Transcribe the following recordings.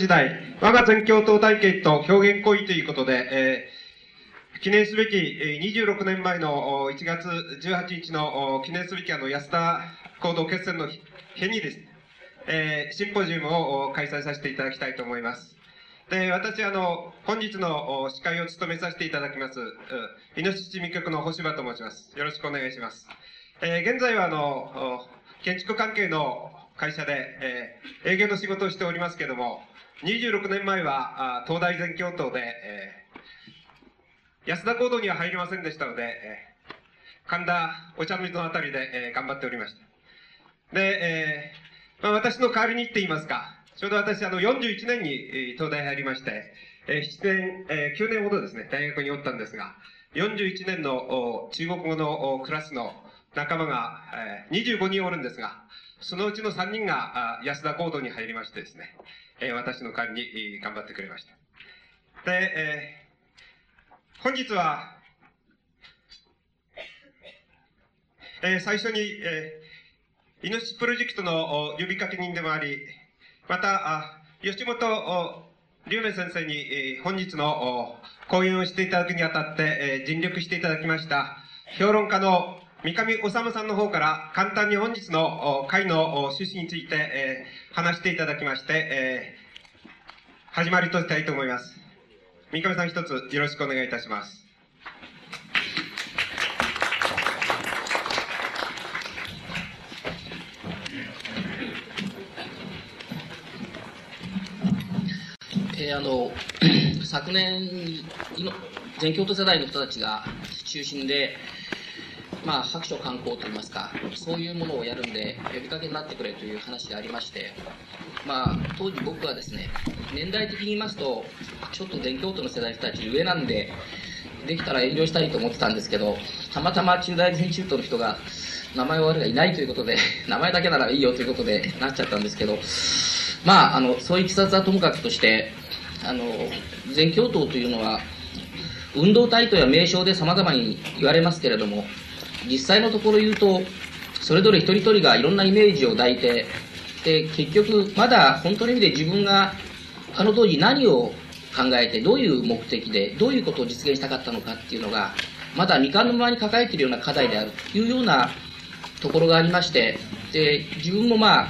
時代、我が全共闘体系と表現行為ということで、えー、記念すべき26年前の1月18日の記念すべきあの安田行動決戦の日にですね、えー、シンポジウムを開催させていただきたいと思います。で、私、あの、本日の司会を務めさせていただきます、イノシシ未局の星場と申します。よろしくお願いします。えー、現在は、あの、建築関係の会社で、えー、営業の仕事をしておりますけども、26年前は、東大全教頭で、えー、安田講堂には入りませんでしたので、えー、神田お茶の水のあたりで、えー、頑張っておりました。で、えー、まあ、私の代わりにって言いますか、ちょうど私、あの、41年に、東大入りまして、えー、7年、えー、9年ほどですね、大学におったんですが、41年の中国語のクラスの仲間が、えー、25人おるんですが、そのうちの3人が安田講堂に入りましてですね、え私の代わりに頑張ってくれました。で、えー、本日は、えー、最初に、えー、イノシシプロジェクトの呼びかけ人でもあり、また、あ吉本龍明先生に、えー、本日の講演をしていただくにあたって、えー、尽力していただきました、評論家の三上治さんの方から簡単に本日の会の趣旨について、えー、話していただきまして、えー、始まりとしたいと思います。三上さん一つよろしくお願いいたします。えー、あの昨年全京都世代の人たちが中心で、まあ、白書観光といいますか、そういうものをやるんで、呼びかけになってくれという話がありまして、まあ、当時僕はですね、年代的に言いますと、ちょっと全教徒の世代人たち上なんで、できたら遠慮したいと思ってたんですけど、たまたま中大全中等の人が、名前を悪がいないということで、名前だけならいいよということでなっちゃったんですけど、まあ、あの、そういういきさつはともかくとして、あの、全教頭というのは、運動体とや名称で様々に言われますけれども、実際のところ言うと、それぞれ一人一人がいろんなイメージを抱いて、で、結局、まだ本当の意味で自分が、あの当時何を考えて、どういう目的で、どういうことを実現したかったのかっていうのが、まだ未完のままに抱えているような課題であるというようなところがありまして、で、自分もまあ、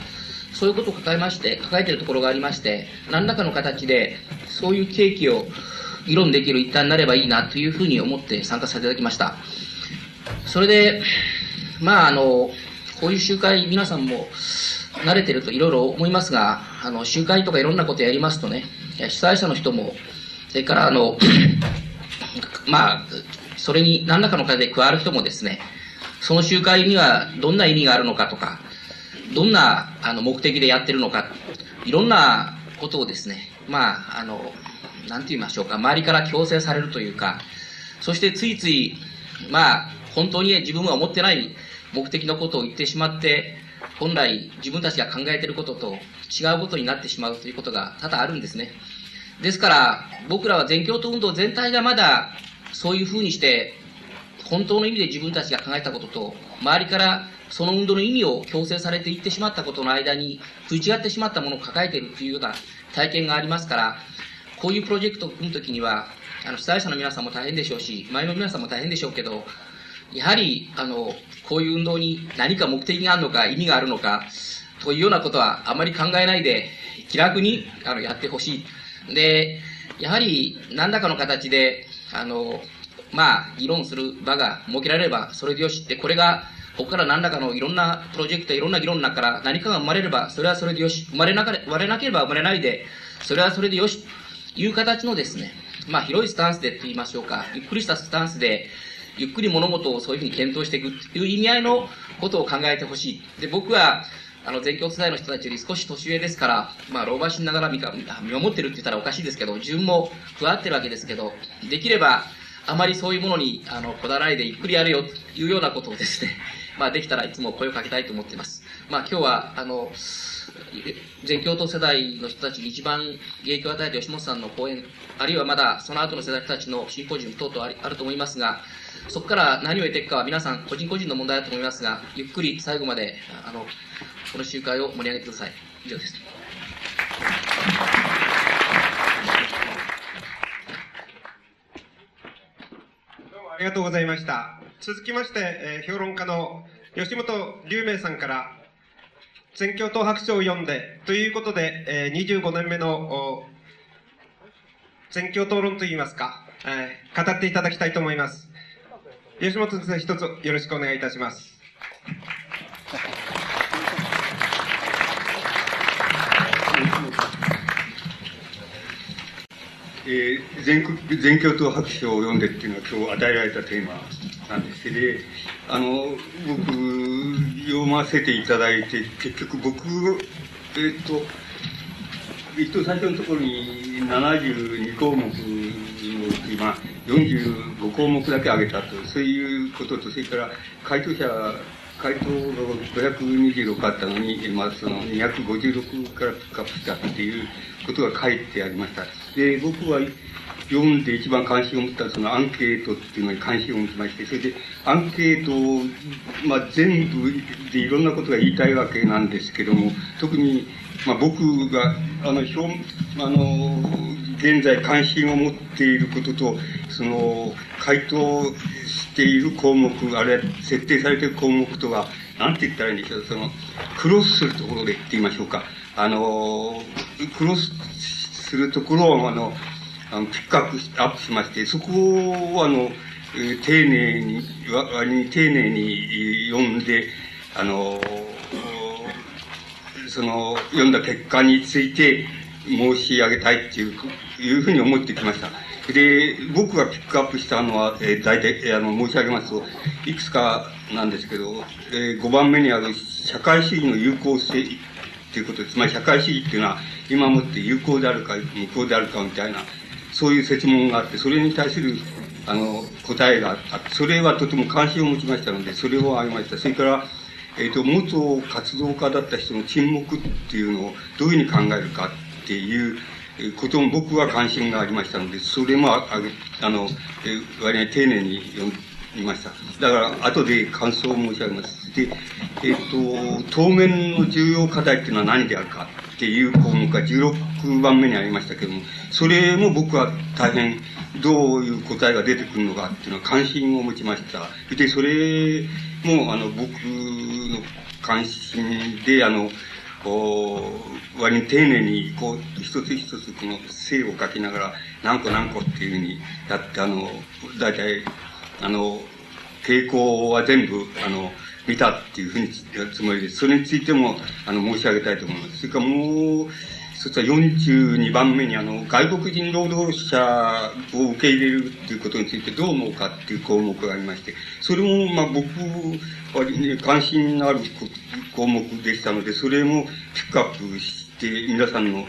そういうことを抱えまして、抱えているところがありまして、何らかの形で、そういう契機を議論できる一端になればいいなというふうに思って参加させていただきました。それで、まあ、あの、こういう集会、皆さんも慣れてるといろいろ思いますが、あの、集会とかいろんなことやりますとね、主催者の人も、それから、あの、まあ、それに何らかの形で加わる人もですね、その集会にはどんな意味があるのかとか、どんなあの目的でやってるのか、いろんなことをですね、まあ、あの、なんて言いましょうか、周りから強制されるというか、そしてついつい、まあ、本当に自分は思ってない目的のことを言ってしまって、本来自分たちが考えていることと違うことになってしまうということが多々あるんですね。ですから、僕らは全教徒運動全体がまだそういうふうにして、本当の意味で自分たちが考えたことと、周りからその運動の意味を強制されていってしまったことの間に食い違ってしまったものを抱えているというような体験がありますから、こういうプロジェクトを組むときには、あの、主催者の皆さんも大変でしょうし、前の皆さんも大変でしょうけど、やはり、あの、こういう運動に何か目的があるのか、意味があるのか、というようなことはあまり考えないで、気楽に、あの、やってほしい。で、やはり、何らかの形で、あの、まあ、議論する場が設けられれば、それでよしって、これが、ここから何らかのいろんなプロジェクト、いろんな議論の中から何かが生まれれば、それはそれでよし。生まれなか、生まれなければ生まれないで、それはそれでよし。という形のですね、まあ、広いスタンスでって言いましょうか、ゆっくりしたスタンスで、ゆっくり物事をそういうふうに検討していくっていう意味合いのことを考えてほしい。で、僕は、あの、全教世代の人たちより少し年上ですから、まあ、老婆しながら見見守ってるって言ったらおかしいですけど、自分も加わってるわけですけど、できれば、あまりそういうものに、あの、こだわらないでゆっくりやるよというようなことをですね、まあ、できたらいつも声をかけたいと思っています。まあ、今日は、あの、全教徒世代の人たちに一番影響を与えた吉本さんの講演、あるいはまだその後の世代たちのシンポジウム等々あると思いますが、そこから何を得ていくかは皆さん個人個人の問題だと思いますが、ゆっくり最後まで、あの、この集会を盛り上げてください。以上です。どうもありがとうございました。続きまして、えー、評論家の吉本龍明さんから選挙党白書を読んで、ということで、えー、25年目の選挙討論といいますか、えー、語っていただきたいと思います。吉本先生、一つよろしくお願いいたします。えー、全全教頭白書を読んでっていうのは今日与えられたテーマなんです。で、あの、僕、読ませていただいて、結局僕、えっ、と、一等最初のところに72項目のうち、まあ、45項目だけ挙げたと、そういうことと、それから回答者、回答が526あったのに、まあ、その256からピックアップしたっていうことが書いてありました。で、僕は読んで一番関心を持ったそのアンケートっていうのに関心を持ちまして、それでアンケートを、まあ、全部でいろんなことが言いたいわけなんですけども、特に、まあ、僕が、あの、表、あの、現在関心を持っていることと、その、回答している項目、あるいは設定されている項目とは、なんて言ったらいいんでしょう、その、クロスするところでって言いましょうか。あの、クロスするところを、あの、あのピックアップアップしまして、そこを、あの、丁寧に、割に丁寧に読んで、あの、その、読んだ結果について申し上げたいっていう、いうふうに思ってきました。で、僕がピックアップしたのは、えー、大体、あの、申し上げますと、いくつかなんですけど、えー、5番目にある社会主義の有効性っていうことです。つまり社会主義っていうのは、今もって有効であるか、無効であるかみたいな、そういう説問があって、それに対する、あの、答えがあった。それはとても関心を持ちましたので、それを挙げました。それから、えっ、ー、と、元活動家だった人の沈黙っていうのをどういうふうに考えるかっていうことも僕は関心がありましたので、それもああの、えー、割に丁寧に読みました。だから、後で感想を申し上げます。で、えっ、ー、と、当面の重要課題っていうのは何であるかっていう項目が16番目にありましたけども、それも僕は大変どういう答えが出てくるのかっていうのは関心を持ちました。で、それも、あの、僕の関心で、あの、こう、割に丁寧に、こう、一つ一つこの性を書きながら、何個何個っていうふうにやって、あの、大体、あの、傾向は全部、あの、見たっていうふうにつもりで。それについても、あの、申し上げたいと思います。それからもう、そしたら42番目に、あの、外国人労働者を受け入れるっていうことについてどう思うかっていう項目がありまして、それも、まあ、僕は、ね、関心のある項目でしたので、それもピックアップして、皆さんの、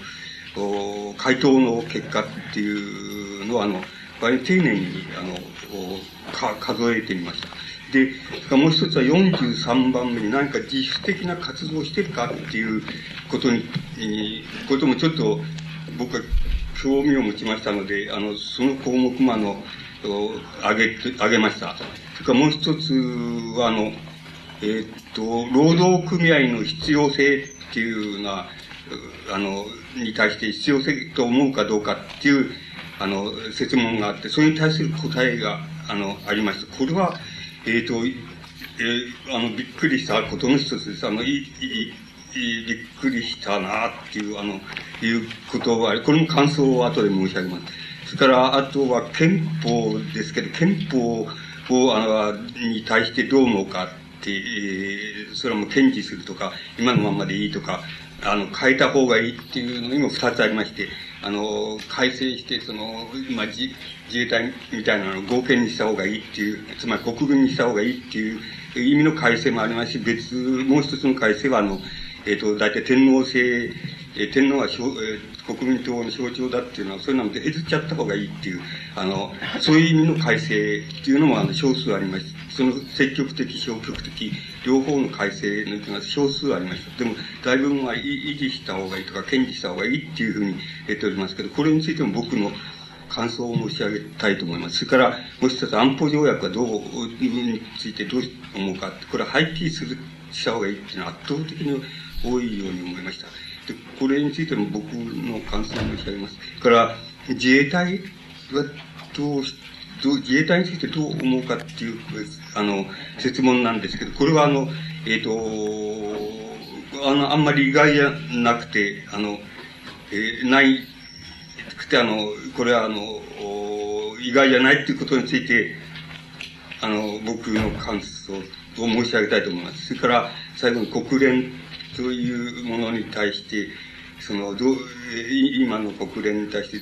回答の結果っていうのは、あの、割に丁寧に、あの、数えてみました。で、もう一つは43番目に何か自主的な活動をしてるかっていうことに、こともちょっと僕は興味を持ちましたので、あの、その項目もあの、あげ、あげました。それからもう一つは、あの、えー、っと、労働組合の必要性っていうのは、あの、に対して必要性と思うかどうかっていう、あの、説問があって、それに対する答えが、あの、ありました。これは、えっ、ー、と、えー、あの、びっくりしたことの一つです。あの、い、い、いびっくりしたなっていう、あの、いうことは、これも感想を後で申し上げます。それから、あとは憲法ですけど、憲法を、あの、に対してどう思うかって、えー、それはもう堅持するとか、今のままでいいとか、あの、変えた方がいいっていうのにも二つありまして、あの、改正して、その、今、自衛隊みたいなのを合憲にした方がいいっていう、つまり国軍にした方がいいっていう意味の改正もありますし、別、もう一つの改正は、あの、えっ、ー、と、大体天皇制、え、天皇は、えー、国民党の象徴だっていうのは、そういうので削っちゃった方がいいっていう、あの、そういう意味の改正っていうのも、あの、少数ありましその積極的、消極的、両方の改正のが少数ありました。でも、大分は維持した方がいいとか、堅持した方がいいっていうふうに言っておりますけど、これについても僕の感想を申し上げたいと思います。それから、もう一つ安保条約はどう、についてどう思うか。これは廃棄する、した方がいいっていうのは圧倒的に多いように思いました。で、これについても僕の感想を申し上げます。から、自衛隊はどうし、ど自衛隊についてどう思うかっていう、あの、説問なんですけど、これはあの、えっ、ー、と、あの、あんまり意外じゃなくて、あの、えー、ないくて、あの、これはあの、意外じゃないっていうことについて、あの、僕の感想を申し上げたいと思います。それから、最後に国連というものに対して、その、どう、今の国連に対して、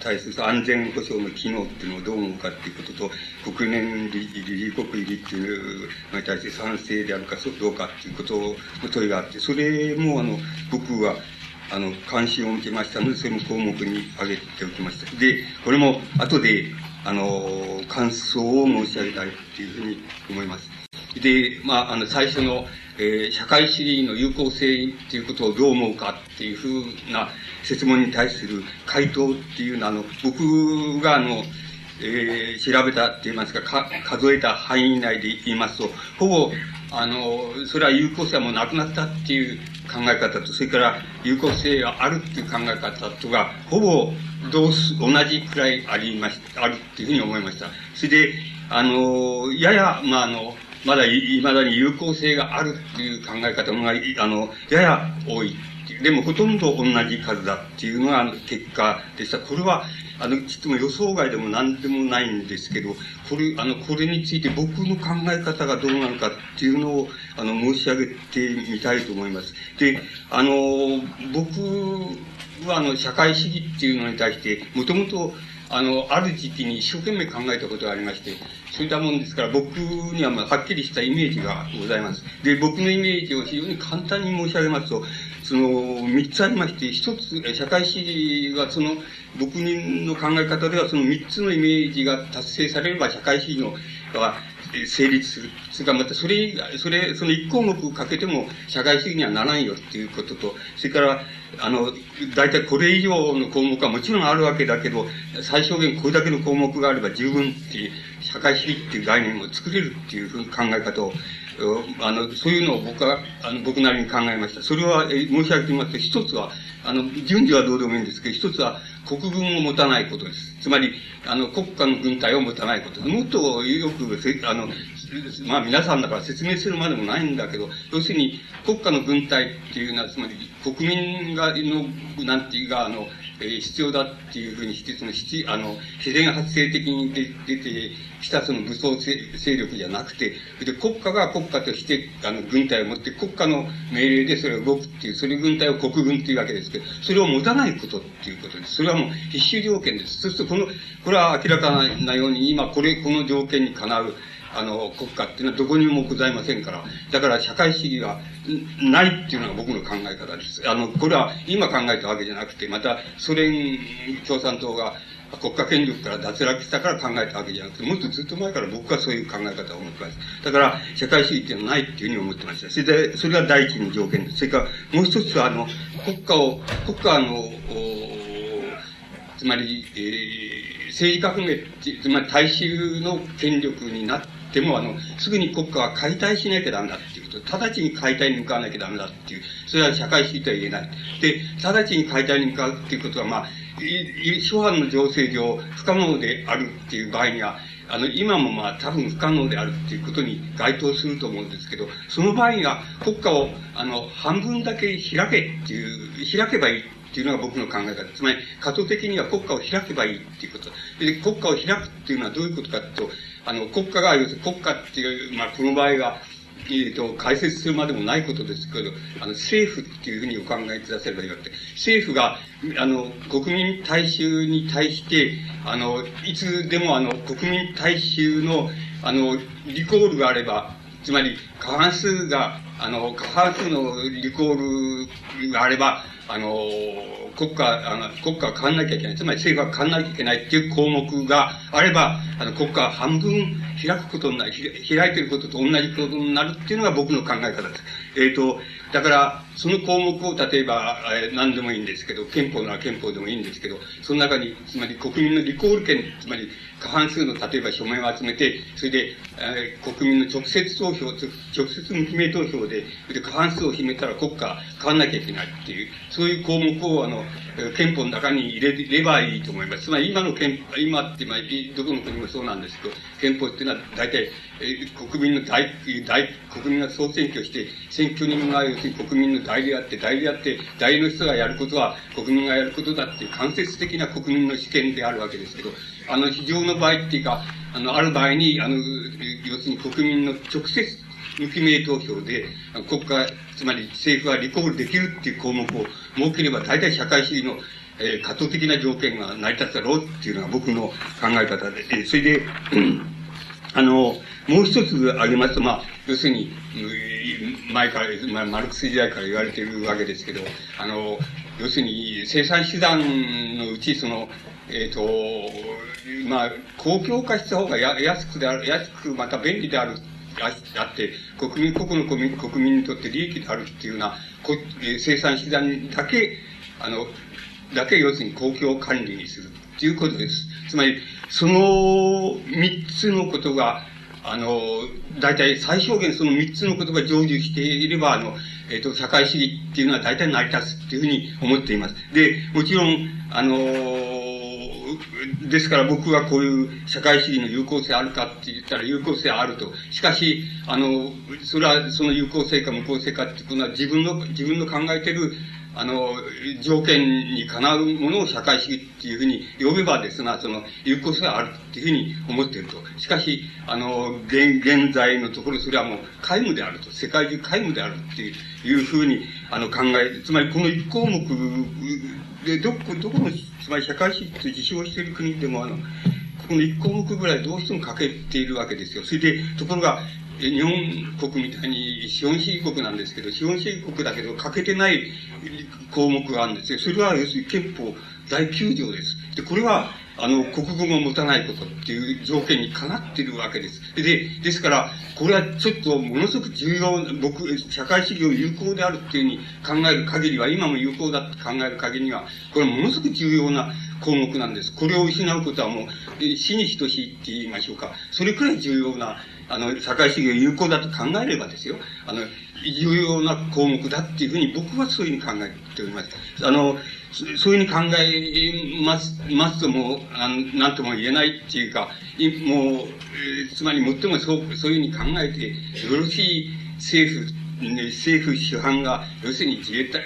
対する安全保障の機能っていうのをどう思うかっていうことと、国連理事国入りっていうのに対して賛成であるかどうかっていうことの問いがあって、それもあの、僕は、あの、関心を向けましたので、その項目に挙げておきました。で、これも後で、あの、感想を申し上げたいっていうふうに思います。で、まあ、あの、最初の、えー、社会主義の有効性っていうことをどう思うかっていうふうな質問に対する回答っていうのは、あの、僕があの、えー、調べたって言いますかか、数えた範囲内で言いますと、ほぼ、あの、それは有効性はもうなくなったっていう考え方と、それから有効性があるっていう考え方とが、ほぼ同す、同じくらいありまし、あるっていうふうに思いました。それで、あの、やや、まあ、あの、まだいまだに有効性があるっていう考え方が、あの、やや多いでもほとんど同じ数だっていうのがあの結果でした。これは、あの、ちっとも予想外でも何でもないんですけど、これ、あの、これについて僕の考え方がどうなのかっていうのを、あの、申し上げてみたいと思います。で、あの、僕は、あの、社会主義っていうのに対して、もともと、あの、ある時期に一生懸命考えたことがありまして、そういったもんですから、僕にはまあはっきりしたイメージがございます。で、僕のイメージを非常に簡単に申し上げますと、その、三つありまして、一つ、社会主義はその、僕の考え方ではその三つのイメージが達成されれば社会主義の、は成立する。それからまたそれ、それ、その一項目かけても社会主義にはならんよっていうことと、それから、あの、大体これ以上の項目はもちろんあるわけだけど、最小限これだけの項目があれば十分っていう、社会主義っていう概念を作れるっていうふう考え方をあの、そういうのを僕は、あの、僕なりに考えました。それは、え申し上げてみますと、一つは、あの、順序はどうでもいいんですけど、一つは国軍を持たないことです。つまり、あの、国家の軍隊を持たないことです。もっとよく、あの、まあ皆さんだから説明するまでもないんだけど、要するに国家の軍隊っていうのは、つまり国民が、の、なんていうか、あの、えー、必要だっていうふうにして、その、あの、自然発生的に出てきたその武装勢力じゃなくて、で、国家が国家として、あの、軍隊を持って、国家の命令でそれを動くっていう、それ軍隊を国軍っていうわけですけど、それを持たないことっていうことです。それはもう必須条件です。そうすると、この、これは明らかなように、今、これ、この条件にかなう、あの、国家っていうのはどこにもございませんから。だから社会主義がないっていうのが僕の考え方です。あの、これは今考えたわけじゃなくて、またソ連共産党が国家権力から脱落したから考えたわけじゃなくて、もっとずっと前から僕はそういう考え方を持ってます。だから、社会主義っていうのはないっていうふうに思ってました。それで、それが第一の条件です。それから、もう一つは、あの、国家を、国家の、つまり、えー、政治革命つまり大衆の権力になって、でも、あの、すぐに国家は解体しなきゃダメだっていうこと、直ちに解体に向かわなきゃダメだっていう、それは社会主義とは言えない。で、直ちに解体に向かうっていうことは、まあ、諸般の情勢上不可能であるっていう場合には、あの、今もまあ多分不可能であるっていうことに該当すると思うんですけど、その場合には国家を、あの、半分だけ開けっていう、開けばいいっていうのが僕の考え方。つまり、過渡的には国家を開けばいいっていうこと。で、国家を開くっていうのはどういうことかというと、あの、国家が、要するに国家っていう、まあ、この場合は、えー、と、解説するまでもないことですけど、あの、政府っていうふうにお考えくださればよくて、政府が、あの、国民大衆に対して、あの、いつでもあの、国民大衆の、あの、リコールがあれば、つまり、過半数が、あの、過半数のリコールがあれば、あの、国家、あの、国家は変わんなきゃいけない。つまり政府は変わんなきゃいけないっていう項目があれば、あの、国家は半分開くことになる、開いてることと同じことになるっていうのが僕の考え方です。えっ、ー、と、だから、その項目を例えば、えー、何でもいいんですけど、憲法なら憲法でもいいんですけど、その中に、つまり国民のリコール権、つまり過半数の例えば署名を集めて、それで、えー、国民の直接投票、直接無記名投票で、で、過半数を秘めたら国家変わんなきゃいけないっていう、そういう項目を、あの、憲法の中に入れればいいと思います。つまり今の憲法、今って、ま、どこの国もそうなんですけど、憲法っていうのは大体、え国民の大、大、国民が総選挙して、選挙人が要するに国民の代理であって、代理であって、代理の人がやることは国民がやることだっていう間接的な国民の主権であるわけですけど、あの、非常の場合っていうか、あの、ある場合に、あの、要するに国民の直接無記名投票で、国家、つまり政府はリコールできるっていう項目を設ければ、大体社会主義の、えー、過渡的な条件が成り立つだろうっていうのが僕の考え方で、えー、それで、あの、もう一つ挙げますと、まあ、要するに、前から、まあ、マルクス時代から言われているわけですけど、あの、要するに生産手段のうち、その、えっ、ー、と、まあ、公共化した方がや安くである、安くまた便利であるあって、国民、個々の国民国民にとって利益であるっていうような、こ生産手段だけ、あの、だけ要するに公共管理にするっていうことです。つまり、その三つのことが、あの、大体最小限その三つのことが成就していれば、あの、えっ、ー、と、社会主義っていうのは大体成り立つっていうふうに思っています。で、もちろん、あのですから僕はこういう社会主義の有効性あるかって言ったら有効性あると。しかし、あの、それはその有効性か無効性かっていうのは自分の、自分の考えてるあの、条件にかなうものを社会主義っていうふうに呼べばですが、その、有効性があるっていうふうに思っていると。しかし、あの、現、現在のところそれはもう皆無であると。世界中皆無であるっていうふうに、あの、考え、つまりこの一項目で、どこ、どこの、つまり社会主義と自称している国でも、あの、この一項目ぐらいどうしても欠けているわけですよ。それで、ところが、日本国みたいに資本主義国なんですけど、資本主義国だけど欠けてない項目があるんですよ。それは要するに憲法第9条です。で、これは、あの、国語を持たないことっていう条件にかなっているわけです。で、ですから、これはちょっとものすごく重要、僕、社会主義を有効であるっていうふうに考える限りは、今も有効だって考える限りには、これはものすごく重要な項目なんです。これを失うことはもう、死に等しいって言いましょうか。それくらい重要な、あの、社会主義を有効だと考えればですよ。あの、重要な項目だっていうふうに僕はそういうふうに考えております。あの、そういうふうに考えます、ますとも、あのなんとも言えないっていうか、もう、つまり最もそう、そういうふうに考えて、よろしい政府、政府主犯が、要するに自衛隊、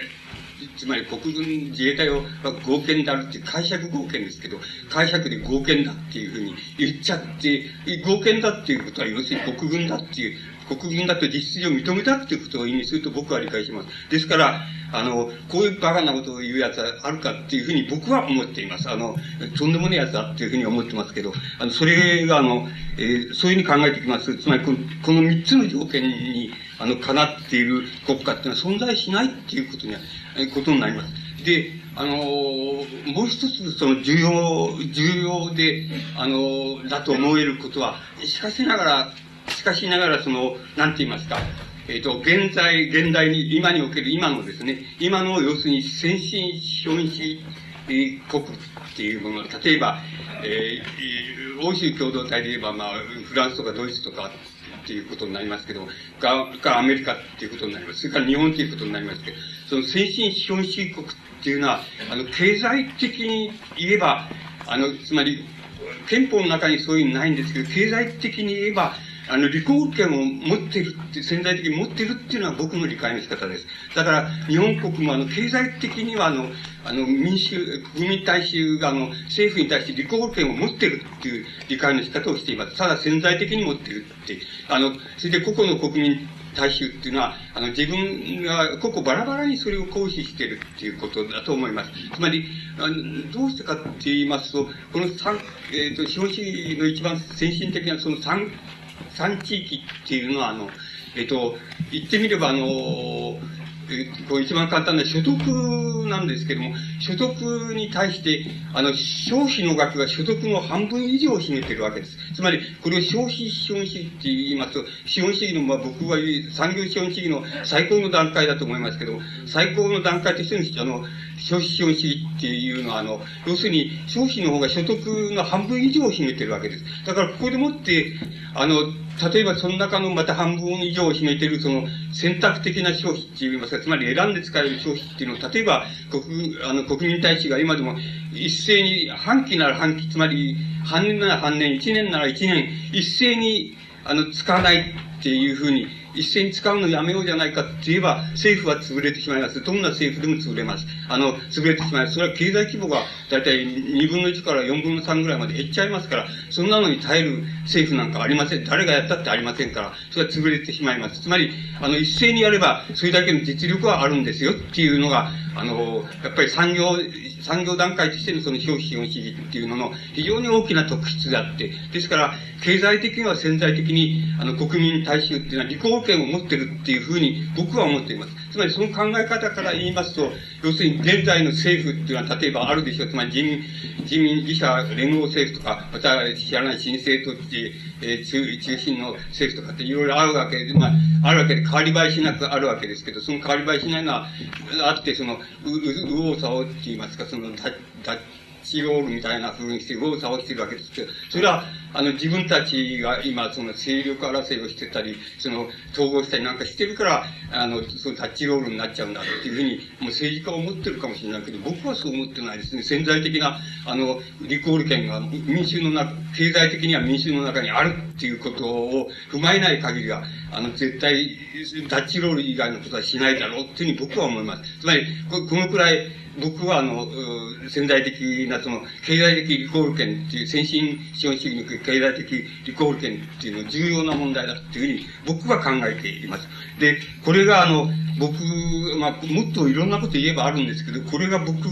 つまり国軍自衛隊は合憲であるっていう解釈合憲ですけど、解釈で合憲だっていうふうに言っちゃって、合憲だっていうことは要するに国軍だっていう国軍だと実質上認めたっていうことを意味すると僕は理解します。ですから、あの、こういうバカなことを言う奴はあるかっていうふうに僕は思っています。あの、とんでもない奴だっていうふうに思ってますけど、あの、それがあの、えー、そういうふうに考えてきます。つまりこの、この三つの条件に、あの、かなっている国家っていうのは存在しないっていうことには、えことになります。で、あの、もう一つ、その重要、重要で、あの、だと思えることは、しかしながら、しかしながら、その、なんて言いますか、えっ、ー、と、現在、現代に、今における今のですね、今の要するに先進資本主義国っていうもの、例えば、えー、欧州共同体で言えば、まあ、フランスとかドイツとかっていうことになりますけど、が、からアメリカっていうことになります。それから日本っていうことになりますけど、その先進資本主義国っていうのは、あの、経済的に言えば、あの、つまり、憲法の中にそういうのないんですけど、経済的に言えば、あの、履行権を持っているって、潜在的に持っているっていうのは僕の理解の仕方です。だから、日本国もあの、経済的にはあの、あの、民主、国民大衆があの、政府に対して履行権を持っているっていう理解の仕方をしています。ただ潜在的に持っているって。あの、それで個々の国民大衆っていうのは、あの、自分が個々バラバラにそれを行使しているっていうことだと思います。つまり、あのどうしてかって言いますと、この三、えっ、ー、と、資本主義の一番先進的なその三三地域っていうのは、あの、えっと、言ってみれば、あの、こう一番簡単な所得なんですけども、所得に対して、あの、消費の額が所得の半分以上を占めてるわけです。つまり、これを消費資本主義って言いますと、資本主義の、まあ僕は産業資本主義の最高の段階だと思いますけども、最高の段階としての、あの、消費資本主義っていうのは、あの、要するに、消費の方が所得の半分以上を占めてるわけです。だから、ここでもって、あの、例えばその中のまた半分以上を占めているその選択的な消費って言いますか、つまり選んで使える消費っていうのを、例えば国、あの国民大使が今でも一斉に半期なら半期、つまり半年なら半年、一年なら一年、一斉にあの使わないっていうふうに一斉に使うのやめようじゃないかって言えば、政府は潰れてしまいます。どんな政府でも潰れます。あの、潰れてしまいます。それは経済規模がだいたい2分の1から4分の3ぐらいまで減っちゃいますから、そんなのに耐える政府なんかありません。誰がやったってありませんから、それは潰れてしまいます。つまり、あの、一斉にやれば、それだけの実力はあるんですよっていうのが、あの、やっぱり産業、産業段階としてのその消費資本主義っていうのの非常に大きな特質であって、ですから、経済的には潜在的に、あの、国民大衆っていうのは利口権を持ってるっていうふうに僕は思っています。つまりその考え方から言いますと、要するに現在の政府っていうのは例えばあるでしょう。つまり人民、人民自社連合政府とか、また知らない新政党っていう、えー、中中心の政府とかっていろいろあるわけで、まあ、あるわけで変わり映えしなくあるわけですけど、その変わり映えしないのは、あって、その、う、う、うおうさおって言いますか、その、だ、だ、チロールみたいな風にして右往左往してるわけですけど、それは、あの、自分たちが今、その勢力争いをしてたり、その、統合したりなんかしてるから、あの、そのタッチロールになっちゃうんだっていうふうに、もう政治家は思ってるかもしれないけど、僕はそう思ってないですね。潜在的な、あの、リコール権が民衆の中、経済的には民衆の中にあるっていうことを踏まえない限りは、あの、絶対、タッチロール以外のことはしないだろうっていうふうに僕は思います。つまり、ここのくらい、僕はあの、潜在的なその、経済的リコール権っていう、先進資本主義の経済的リコール権っていうの重要な問題だっていうふうに僕は考えています。で、これがあの、僕、まあ、もっといろんなこと言えばあるんですけど、これが僕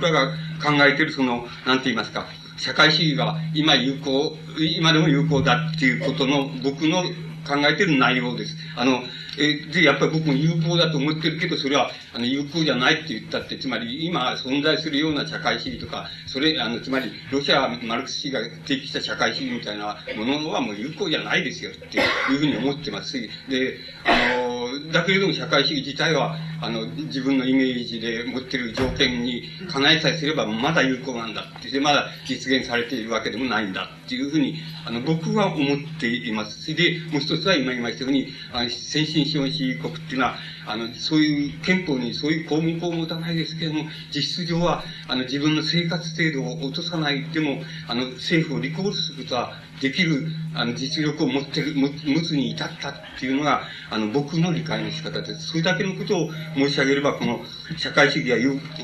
らが考えてるその、なんて言いますか、社会主義が今有効、今でも有効だっていうことの僕の考えてる内容です。あの、えで、やっぱり僕も有効だと思ってるけど、それは、あの、有効じゃないって言ったって、つまり、今存在するような社会主義とか、それ、あの、つまり、ロシア、マルクス主義が提起した社会主義みたいなものはもう有効じゃないですよ、っていうふうに思ってますし、で、あの、だけれども社会主義自体は、あの、自分のイメージで持ってる条件に叶えさえすれば、まだ有効なんだって、で、まだ実現されているわけでもないんだっていうふうに、あの、僕は思っています。で、もう一つは今言いましたように、あの先進資本主義国っていうのは、あの、そういう憲法にそういう公民法を持たないですけれども、実質上は、あの、自分の生活制度を落とさないでも、あの、政府をリコールすることはできる、あの、実力を持ってる、持つに至ったっていうのが、あの、僕の理解の仕方です。それだけのことを申し上げれば、この、社会主義が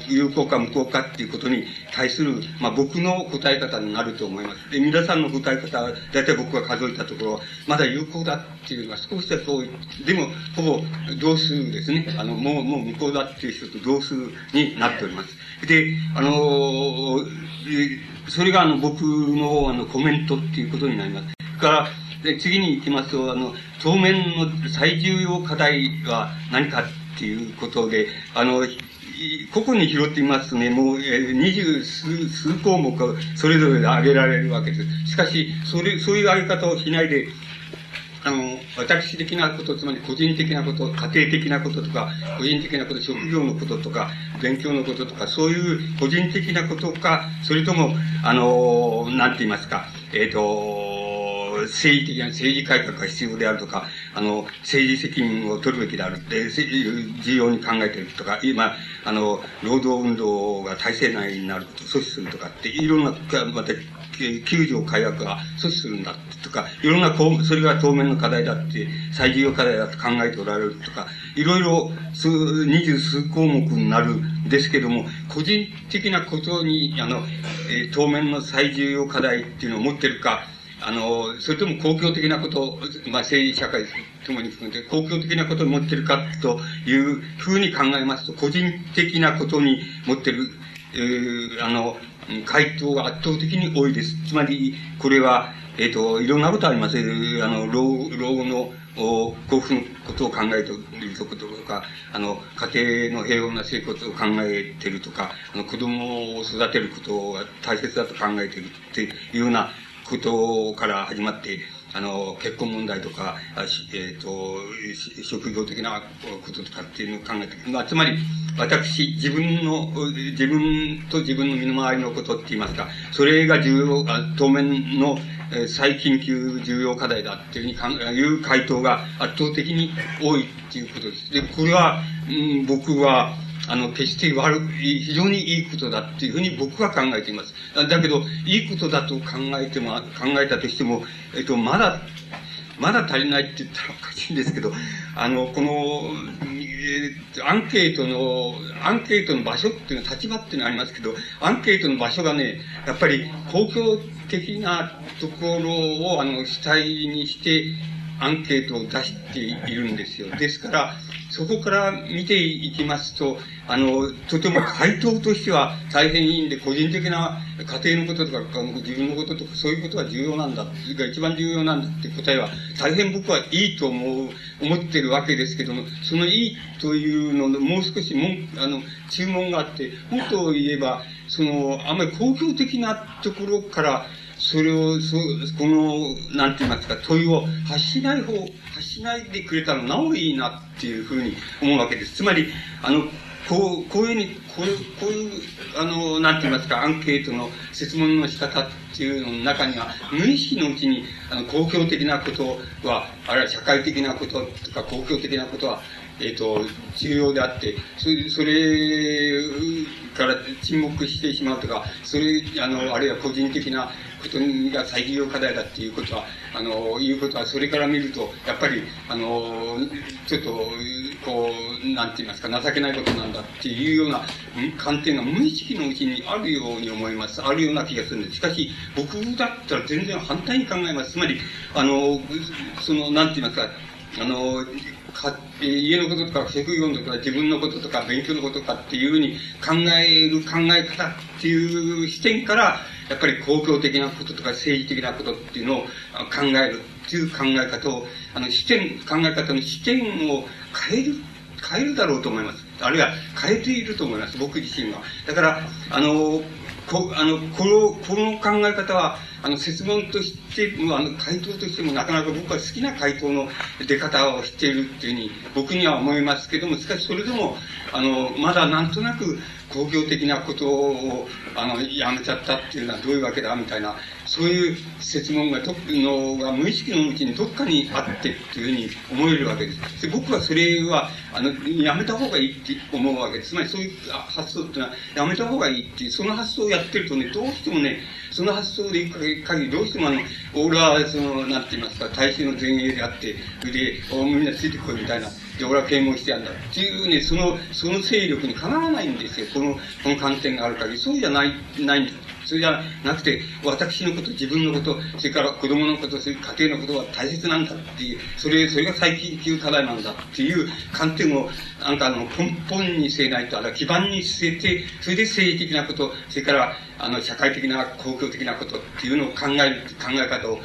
有効か無効かっていうことに対する、まあ、僕の答え方になると思います。で、皆さんの答え方は、大体僕が数えたところ、まだ有効だっていうのが少しはそう、でも、ほぼ同数ですね。あの、もう、もう無効だっていう人と同数になっております。で、あのー、それがあの僕のあのコメントっていうことになります。から、で次に行きますと、あの、当面の最重要課題は何かっていうことで、あの、個々に拾ってみますとね、もう、二十数数項目それぞれで挙げられるわけです。しかし、それ、そういう挙げ方をしないで、あの、私的なこと、つまり個人的なこと、家庭的なこととか、個人的なこと、職業のこととか、勉強のこととか、そういう個人的なことか、それとも、あの、なんて言いますか、えっ、ー、と、政治的な政治改革が必要であるとか、あの、政治責任を取るべきであるって、重要に考えているとか、今、あの、労働運動が体制内になること阻止するとかって、いろんな、また、救助改悪が阻止するんだとか、いろんなこう、それが当面の課題だって、最重要課題だと考えておられるとか、いろいろ数、二十数項目になるんですけども、個人的なことに、あの、えー、当面の最重要課題っていうのを持ってるか、あの、それとも公共的なこと、まあ、政治社会ともに含めて公共的なことを持ってるかというふうに考えますと、個人的なことに持ってる、えー、あの、回答が圧倒的に多いです。つまり、これは、えっ、ー、と、いろんなことあります。あの、老、後の、幸福のことを考えているととか、あの、家庭の平穏な生活を考えているとか、あの、子供を育てることが大切だと考えているっていうようなことから始まって、あの、結婚問題とか、えっ、ー、と、職業的なこととかっていうのを考えて、まあ、つまり、私、自分の、自分と自分の身の回りのことって言いますか、それが重要、当面の最緊急重要課題だっていうふうにいう回答が圧倒的に多いっていうことです。で、これは、うん、僕は、あの、決して悪い、非常にいいことだっていうふうに僕は考えています。だけど、いいことだと考えても、考えたとしても、えっと、まだ、まだ足りないって言ったらおかしいんですけど、あの、この、えー、アンケートの、アンケートの場所っていうのは、立場っていうのはありますけど、アンケートの場所がね、やっぱり公共的なところを、あの、主体にして、アンケートを出しているんですよ。ですから、そこから見ていきますと、あの、とても回答としては大変いいんで、個人的な家庭のこととか、自分のこととか、そういうことが重要なんだ、それが一番重要なんだって答えは、大変僕はいいと思う、思ってるわけですけども、そのいいというのの、もう少しも、あの、注文があって、もっと言えば、その、あんまり公共的なところから、それを、そこの、なんて言いますか、問いを発しない方、発しないでくれたらなおいいなっていうふうに思うわけです。つまり、あの、こう、こういうふうに、こういう、こういう、あの、なんて言いますか、アンケートの説問の仕方っていうのの中には、無意識のうちに、あの、公共的なことは、あるいは社会的なこととか、公共的なことは、えっ、ー、と、重要であって、それ、それから沈黙してしまうとか、それ、あの、あるいは個人的なことが最重要課題だっていうことは、あの、いうことは、それから見ると、やっぱり、あの、ちょっと、こう、なんて言いますか、情けないことなんだっていうような観点が無意識のうちにあるように思います。あるような気がするんです。しかし、僕だったら全然反対に考えます。つまり、あの、その、なんて言いますか、あの、か家のこととか職業のこととか自分のこととか勉強のこととかっていうふうに考える考え方っていう視点からやっぱり公共的なこととか政治的なことっていうのを考えるっていう考え方をあの視点考え方の視点を変える変えるだろうと思います。あるいは変えていると思います。僕自身は。だからあのこあのこのこの考え方はあの、説問としても、あの、回答としてもなかなか僕は好きな回答の出方をしているっていうふうに僕には思いますけども、しかしそれでも、あの、まだなんとなく工業的なことを、あの、やめちゃったっていうのはどういうわけだみたいな、そういう説問が、とのが無意識のうちにどっかにあってっていうふうに思えるわけです。で僕はそれは、あの、やめた方がいいって思うわけです。つまりそういう発想っていうのは、やめた方がいいっていう、その発想をやってるとね、どうしてもね、その発想でいく限り、どうしてもあの、俺は、その、なんて言いますか、大衆の前衛であって、で、みんなついてこいみたいな。で、俺は啓蒙してやるんだ。っていうね、その、その勢力にかなわないんですよ。この、この観点がある限り。そうじゃない、ないんです。それじゃなくて、私のこと、自分のこと、それから子供のこと、それ家庭のことは大切なんだっていう、それ、それが最緊急課題なんだっていう観点を、なんかあの、根本に据えないと、あるいは基盤に据えて、それで政治的なこと、それから、あの、社会的な、公共的なことっていうのを考える、考え方を、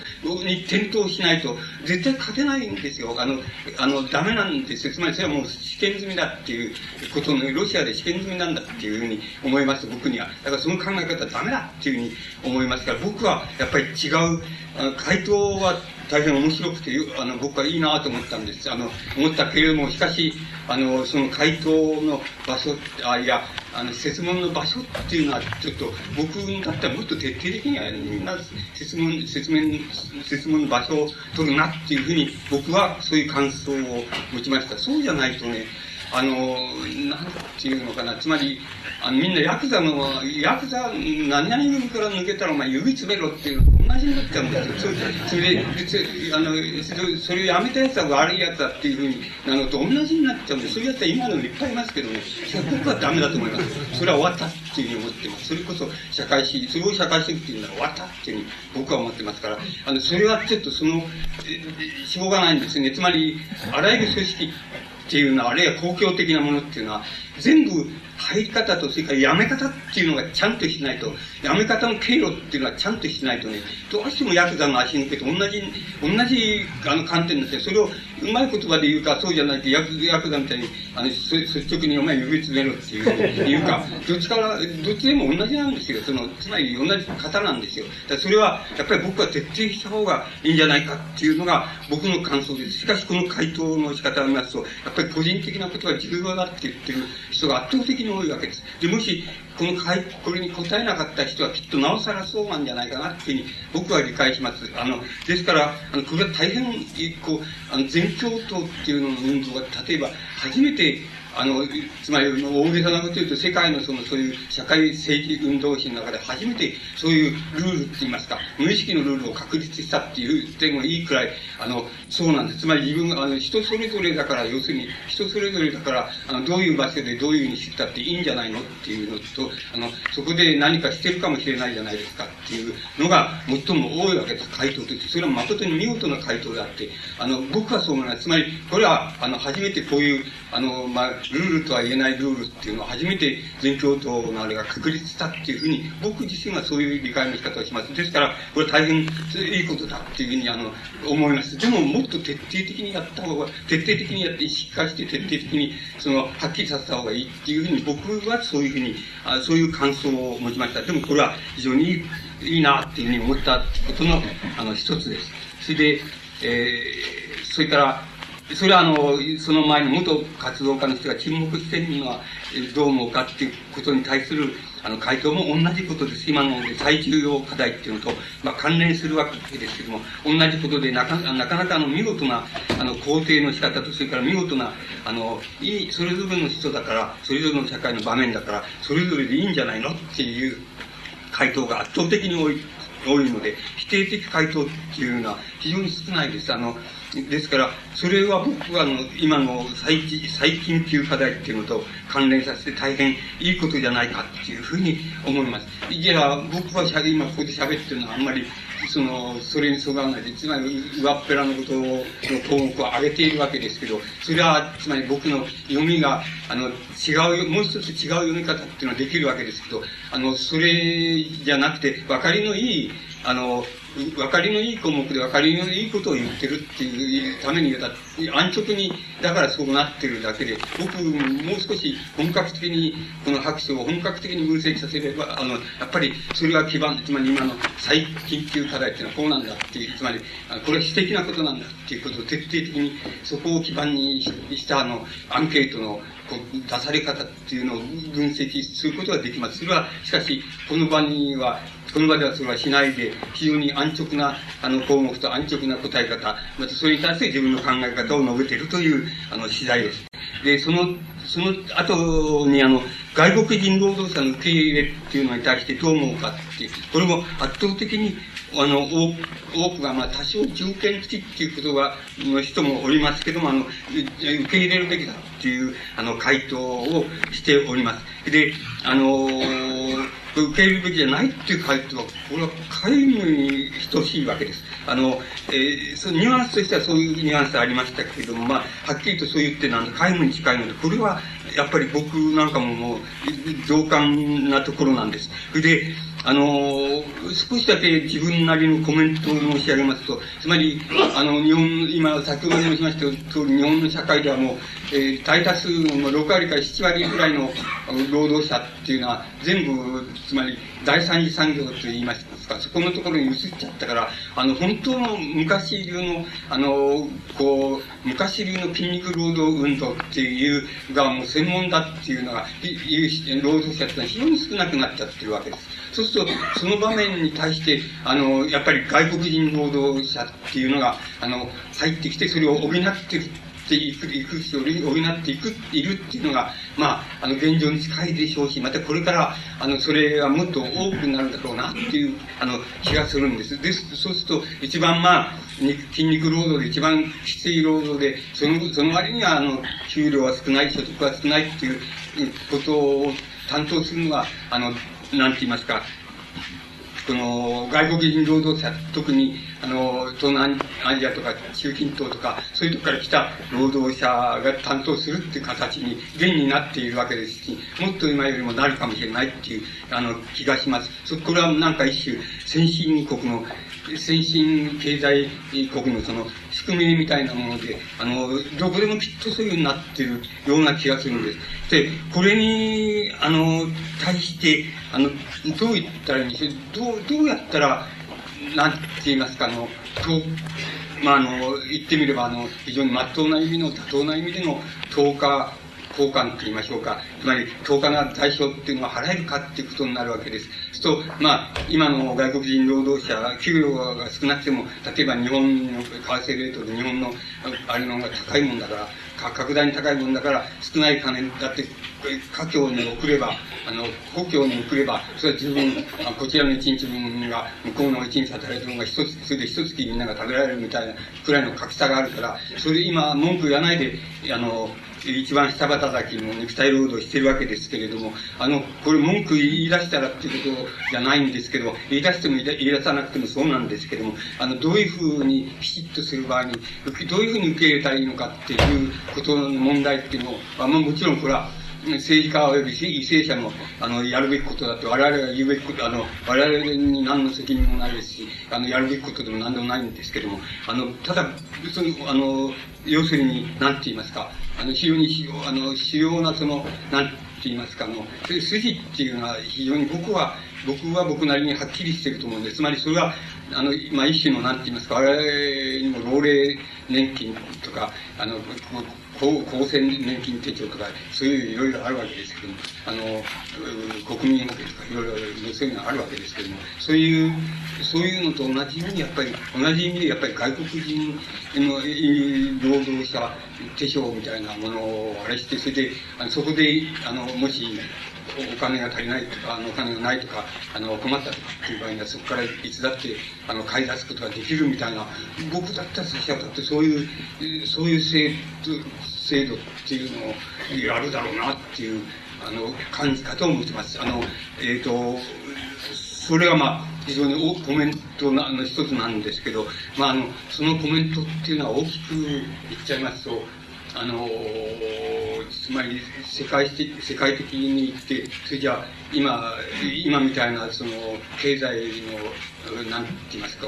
に転倒しないと、絶対勝てないんですよ。あの、あの、ダメなんですよ。つまりそれはもう試験済みだっていうことの、ロシアで試験済みなんだっていうふうに思います、僕には。だからその考え方はダメだっていうふうに思いますから、僕はやっぱり違う、回答は大変面白くて、あの、僕はいいなと思ったんです。あの、思ったけれども、しかし、あの、その回答の場所、あ、いや、あの、説問の場所っていうのは、ちょっと、僕だったらもっと徹底的には、みんな、説問、説明、説問の場所を取るなっていうふうに、僕はそういう感想を持ちました。そうじゃないとね、あの、なんていうのかな、つまり、あのみんなヤクザの、ヤクザ、何々組から抜けたらお前指詰めろっていうのと同じになっちゃうんですよ。それで、あの、それをやめたやつは悪いやつだっていうふうになのと同じになっちゃうんで、そういうやつは今でもいっぱいいますけどね、僕はダメだと思います。それは終わったっていうふうに思ってます。それこそ社会主義、それを社会主義っていうのは終わったっていうふうに僕は思ってますから、あの、それはちょっとその、しょうがないんですね。つまり、あらゆる組織っていうのは、あるいは公共的なものっていうのは、全部入り方と、それからやめ方っていうのがちゃんとしないと、やめ方の経路っていうのはちゃんとしないとね、どうしてもヤクザの足抜けと同じ、同じあの観点になって、それをうまい言葉で言うか、そうじゃないとヤクザみたいに、あの、率直にお前呼びつめろっていう、言うか、どっちから、どっちでも同じなんですよ。その、つまり同じ方なんですよ。だそれは、やっぱり僕は徹底した方がいいんじゃないかっていうのが僕の感想です。しかしこの回答の仕方を見ますと、やっぱり個人的なことが重要だって言ってる人が圧倒的に多いいわけです。で、もし、このこれに答えなかった人はきっとなおさらそうなんじゃないかなっていうふうに僕は理解します。あの、ですから、あの、これは大変、こう、あの、全共闘っていうのの運動が、例えば、初めてあの、つまり、大げさなこと言うと、世界のその、そういう社会政治運動史の中で初めてそういうルールって言いますか、無意識のルールを確立したっていうてもいいくらい、あの、そうなんです。つまり自分が、あの、人それぞれだから、要するに、人それぞれだから、あの、どういう場所でどういうふうにしてたっていいんじゃないのっていうのと、あの、そこで何かしてるかもしれないじゃないですかっていうのが最も多いわけです、回答として。それは誠に見事な回答であって、あの、僕はそう思います。つまり、これは、あの、初めてこういう、あの、まあ、ルールとは言えないルールっていうのを初めて全共闘のあれが確立したっていうふうに、僕自身はそういう理解の仕方をします。ですから、これ大変いいことだっていうふうにあの思います。でも、もっと徹底的にやった方が、徹底的にやって意識化して徹底的に、その、はっきりさせた方がいいっていうふうに、僕はそういうふうに、あそういう感想を持ちました。でも、これは非常にいいいいなっていうふうに思ったことの、あの、一つです。それで、えー、それから、それはあの、その前の元活動家の人が沈黙しているのはどう思うかっていうことに対するあの回答も同じことです。今の最重要課題っていうのと、まあ、関連するわけですけども、同じことでなかなかなかの見事なあの肯定の仕方と、それから見事な、あの、いい、それぞれの人だから、それぞれの社会の場面だから、それぞれでいいんじゃないのっていう回答が圧倒的に多い多いので、否定的回答っていうのは非常に少ないです。あの、ですから、それは僕はあの、今の最最近級課題っていうのと関連させて大変いいことじゃないかっていうふうに思います。いや、僕は今ここで喋ってるのはあんまり、その、それにそがわないで、つまり上っぺらのことの項目を挙げているわけですけど、それは、つまり僕の読みが、あの、違う、もう一つ違う読み方っていうのはできるわけですけど、あの、それじゃなくて、分かりのいい、あの、分かりのいい項目で分かりのいいことを言ってるっていうために言うた安直に、だからそうなってるだけで、僕、もう少し本格的に、この白書を本格的に分析させれば、あの、やっぱりそれが基盤、つまり今の最緊急課題っていうのはこうなんだっていう、つまり、これは私的なことなんだっていうことを徹底的に、そこを基盤にしたあの、アンケートのこう出され方っていうのを分析することができます。それは、しかし、この場には、この場ではそれはしないで、非常に安直な、あの、項目と安直な答え方、またそれに対して自分の考え方を述べているという、あの、次第です。で、その、その後に、あの、外国人労働者の受け入れっていうのに対してどう思うかっていう、これも圧倒的に、あの、多くが、まあ、多少条件付きっていうことが、の人もおりますけども、あの、受け入れるべきだっていう、あの、回答をしております。で、あのー受け入れるべきじゃないっていう回答は、これは皆無に等しいわけです。あの、えー、そのニュアンスとしてはそういうニュアンスありましたけれども、まあ、はっきりとそう言ってなん皆無に近いので、これはやっぱり僕なんかももう、同感なところなんです。それで、あの、少しだけ自分なりのコメントを申し上げますと、つまり、あの、日本、今、先ほど申しました通り、日本の社会ではもう、えー、大多数の6割から7割ぐらいの労働者っていうのは、全部、つまり、第三次産業と言いますか、そこのところに移っちゃったから、あの、本当の昔流の、あの、こう、昔流の筋肉労働運動っていうがもう専門だっていうのが、いう労働者ってのは非常に少なくなっちゃってるわけです。そうすると、その場面に対して、あの、やっぱり外国人労働者っていうのが、あの、入ってきて、それを補ってる。っていく、いく人を補っていく、いるっていうのが、まあ、あの、現状に近いでしょうし、またこれから、あの、それはもっと多くなるだろうなっていう、あの、気がするんです。です、そうすると、一番まあ、筋肉労働で一番きつい労働で、その、その割には、あの、給料は少ない、所得は少ないっていうことを担当するのは、あの、なんて言いますか、この外国人労働者、特にあの、東南アジアとか中近東とか、そういうとこから来た労働者が担当するっていう形に、現になっているわけですし、もっと今よりもなるかもしれないっていう、あの、気がします。そ、これはなんか一種、先進国の、先進経済国のその仕組みみたいなもので、あの、どこでもきっとそういうふうになっているような気がするんです。で、これに、あの、対して、あの、どう言ったらいいんでしょう。どう、どうやったら、なんて言いますか、あの、と、まあ、あの、言ってみれば、あの、非常に真っ当な意味の、妥当な意味での投下交換って言いましょうか。つまり、10日な対象っていうのは払えるかっていうことになるわけです。そうすると、まあ、今の外国人労働者、給料が少なくても、例えば日本の為替レートで日本の、あれのが高いもんだから、格段に高いもんだから、少ない金だって、家境に送れば、あの、故郷に送れば、それは十分、こちらの一日分が、向こうの一日働いた分が一つ、それで一月みんなが食べられるみたいなくらいの格差があるから、それ今、文句言わないで、あの、一番下働きの肉体労働してるわけですけれども、あの、これ文句言い出したらっていうことじゃないんですけど、言い出しても言い出さなくてもそうなんですけども、あの、どういうふうにきちっとする場合に、どういうふうに受け入れたらいいのかっていうことの問題っていうのを、まあ、もちろんこれは、政治家及び為政者の、あの、やるべきことだって、我々が言うべきこと、あの、我々に何の責任もないですし、あの、やるべきことでも何でもないんですけども、あの、ただ、その、あの、要するに、何て言いますか、あの、非常に主要、あの、主要なその、なんて言いますか、あの、筋っていうのは非常に僕は、僕は僕なりにはっきりしてると思うんです。つまりそれは、あの、まあ、一種の、なんて言いますか、我々にも老齢年金とか、あの、厚生年金手帳とか、そういういろいろあるわけですけども、あの、国民保険とかいろいろそういうのがあるわけですけども、そういう、そういうのと同じように、やっぱり、同じ意味でやっぱり外国人の労働者手帳みたいなものをあれして、それで、あのそこで、あの、もし、お金が足りないとか、あの、お金がないとか、あの、困ったとかっていう場合には、そこからいつだって、あの、買い出すことができるみたいな、僕だったら、だってそういう、そういう制度、制度っていうのをやるだろうなっていう、あの、感じ方を持ってます。あの、えっ、ー、と、それはまあ、非常にコメントの一つなんですけど、まあ、あの、そのコメントっていうのは大きく言っちゃいますと、あのつまり世界的世界的に言ってそれじゃあ今今みたいなその経済のなんて言いますか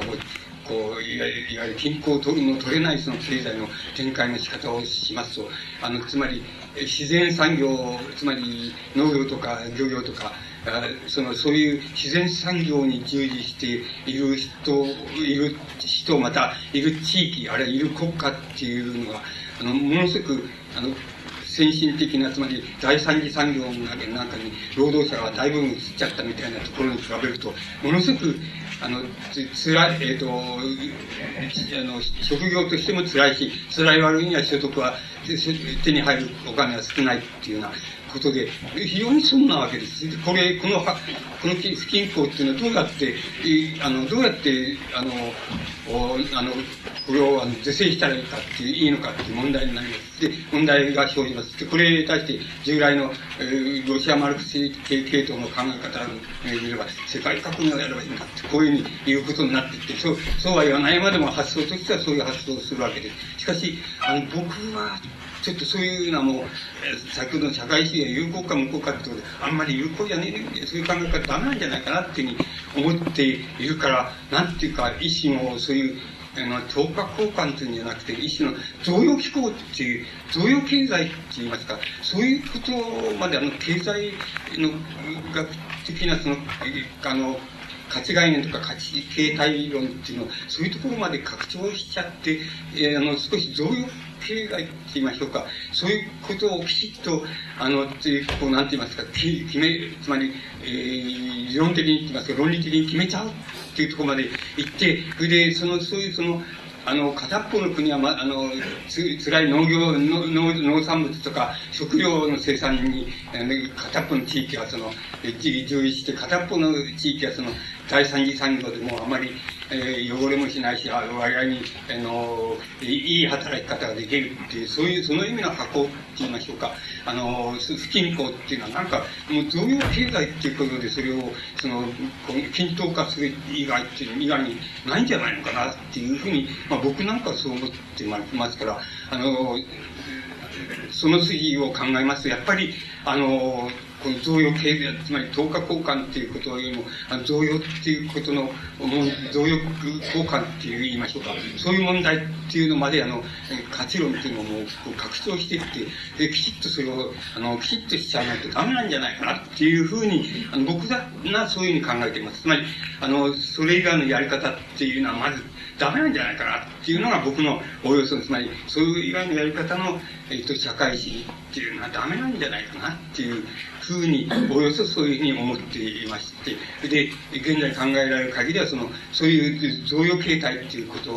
こういわゆる均衡を取るの取れないその経済の展開の仕方をしますと。あのつまり自然産業つまり農業とか漁業とかそのそういう自然産業に従事している人いる人またいる地域あるいはいる国家っていうのがあの、ものすごく、あの、先進的な、つまり第三次産業の中に労働者が大部分移っちゃったみたいなところに比べると、ものすごく、あの、つつらい、えっ、ー、と、あの、職業としても辛いし、辛い割には所得は手に入るお金は少ないっていうようなことで、非常に損なわけです。これ、この、この不均衡っていうのはどうやって、あの、どうやって、あの、おあの、これをあの是正したらいいかっていう、いいのかっていう問題になります。で、問題が生じます。で、これに対して従来の、えー、ロシアマルクス系系統の考え方を見れば、世界革命をやればいいんだって、こういうふうに言うことになっていって、そう、そうは言わないまでも発想としてはそういう発想をするわけです。しかし、あの、僕は、ちょっとそういうのはもう、え、先ほどの社会主義が有効か無効かってことで、あんまり有効じゃねえ、そういう考え方ダメなんじゃないかなっていうふうに思っているから、なんていうか、一種のそういう、あの、等価交換というんじゃなくて、一種の贈与機構っていう、贈与経済って言いますか、そういうことまであの、経済の学的なその、あの、価値概念とか価値形態論っていうのを、そういうところまで拡張しちゃって、えー、あの、少し贈与経済って言いましょうか、そういうことをきちっと、あの、こう、なんて言いますか、決め、つまり、えー、理論的に言いますか、論理的に決めちゃうっていうところまで行って、それで、その、そういうその、あの、片っぽの国は、ま、あの、つ、辛い農業、農、農産物とか食料の生産に、片っぽの地域はその、従事して、片っぽの地域はその、第三次産業でもあまり、え、汚れもしないし、あ割合に、あの、いい働き方ができるっていう、そういう、その意味の箱って言いましょうか。あの、不均衡っていうのは、なんか、もう増用経済っていうことで、それを、その、均等化する以外っていう以外にないんじゃないのかなっていうふうに、まあ僕なんかそう思ってますから、あの、その次を考えますと、やっぱり、あの、この贈与経済、つまり等価交換っていうことよりも、あの贈与っていうことの、贈与交換っていう言いましょうか、そういう問題っていうのまで、あの、価値論っていうのをもう拡張していって、で、きちっとそれを、あの、きちっとしちゃわないとダメなんじゃないかなっていうふうに、あの僕だな、そういうふうに考えています。つまり、あの、それ以外のやり方っていうのは、まず、ダメなんじゃないかなっていうのが僕のおおよそ、つまり、そういう以外のやり方の、えっ、と、社会主義っていうのはダメなんじゃないかなっていうふうに、およそそういうふうに思っていまして、で、現在考えられる限りは、その、そういう贈与形態っていうこと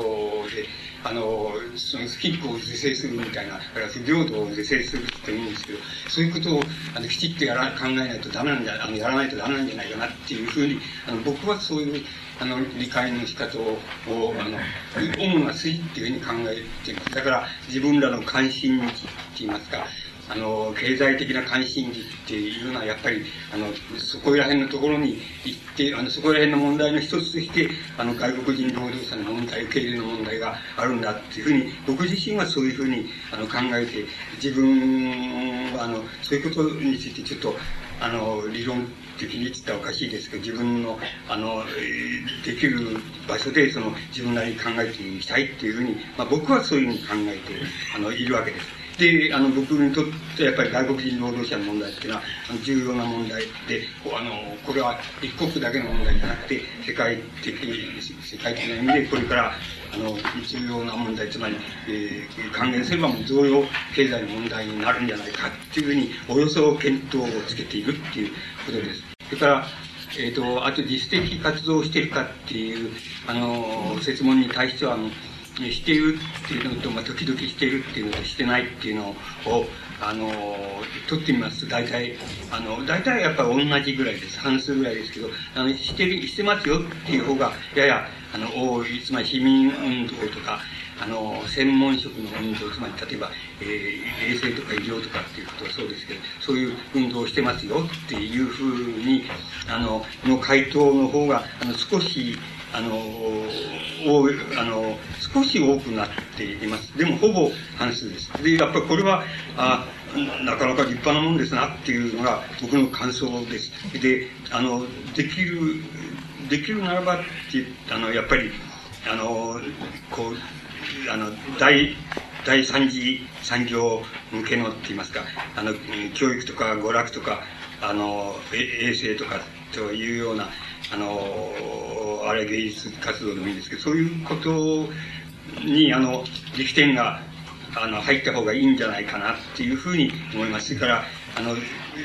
で、あの、そのスキップを是正するみたいな、不平等を是正するって言うんですけど、そういうことをあのきちっとやら考えないとダメなんじゃ、あのやらないとダメなんじゃないかなっていうふうに、あの僕はそういうあの、理解の仕方を、あの、主な筋っていうふうに考えています。だから、自分らの関心事って言いますか、あの、経済的な関心事っていうのは、やっぱり、あの、そこら辺のところに行って、あの、そこら辺の問題の一つとして、あの、外国人労働者の問題、経営の問題があるんだっていうふうに、僕自身はそういうふうに、あの、考えて、自分は、あの、そういうことについてちょっと、あの、理論的に言ったらおかしいですけど、自分の、あの、できる場所で、その、自分なりに考えていきたいっていうふうに、まあ僕はそういうふうに考えて、あの、いるわけです。で、あの、僕にとってやっぱり外国人労働者の問題っていうのは、重要な問題で、あの、これは一国だけの問題じゃなくて、世界的、世界的な意味で、これから、あの、重要な問題、つまり、えー、還元すればもう増用経済の問題になるんじゃないかっていうふうに、およそ検討をつけているっていうことです。それから、えっ、ー、と、あと実質的活動をしているかっていう、あの、説問に対しては、あの、しているっていうのと、まあ、時々しているっていうのとしてないっていうのを、あの、取ってみますと、大体、あの、大体やっぱり同じぐらいです。半数ぐらいですけど、あの、してる、してますよっていう方が、やや、あの、多い、つまり市民運動とか、あの、専門職の運動、つまり例えば、えー、衛生とか医療とかっていうことはそうですけど、そういう運動をしてますよっていうふうに、あの、の回答の方が、あの、少し、あの、多い、あの、少し多くなっています。でも、ほぼ半数です。で、やっぱりこれは、あなかなか立派なもんですなっていうのが僕の感想です。で、あの、できる、できるならばって、あの、やっぱり、あの、こう、あの、大、第三次産業向けのって言いますか、あの、教育とか娯楽とか、あの、衛生とかというような、あの、あれ芸術活動でもいいんですけど、そういうことに、あの、力点が、あの、入った方がいいんじゃないかなっていうふうに思います。それから、あの、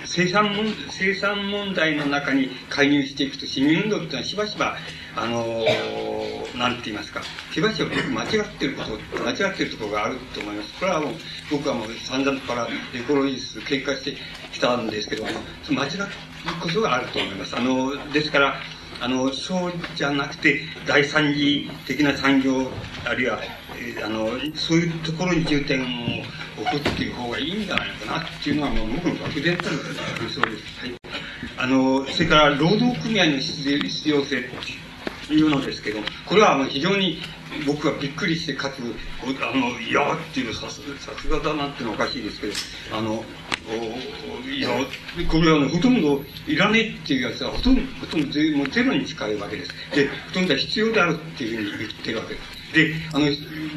生産問、生産問題の中に介入していくと、市民運動っていうのはしばしば、あのー、なんて言いますか、しばしば間違ってること、間違ってるところがあると思います。これはもう、僕はもう散々からエコロジス喧嘩してきたんですけども、間違ってことがあると思います。あのー、ですから、あの、そうじゃなくて、第三次的な産業、あるいは、えー、あの、そういうところに重点を置くっていう方がいいんじゃないかなっていうのは、もう僕の漠然との感想です。はい。あの、それから、労働組合の必要性いうのですけど、これはもう非常に僕はびっくりして、かつ、あの、いやっていうさすさすがだなっていうのはおかしいですけど、あの、いや、これは、ほとんどいらねえっていうやつは、ほとんど、ほとんどゼもうゼロに近いわけです。で、ほとんどは必要であるっていうふうに言ってるわけです。で、あの、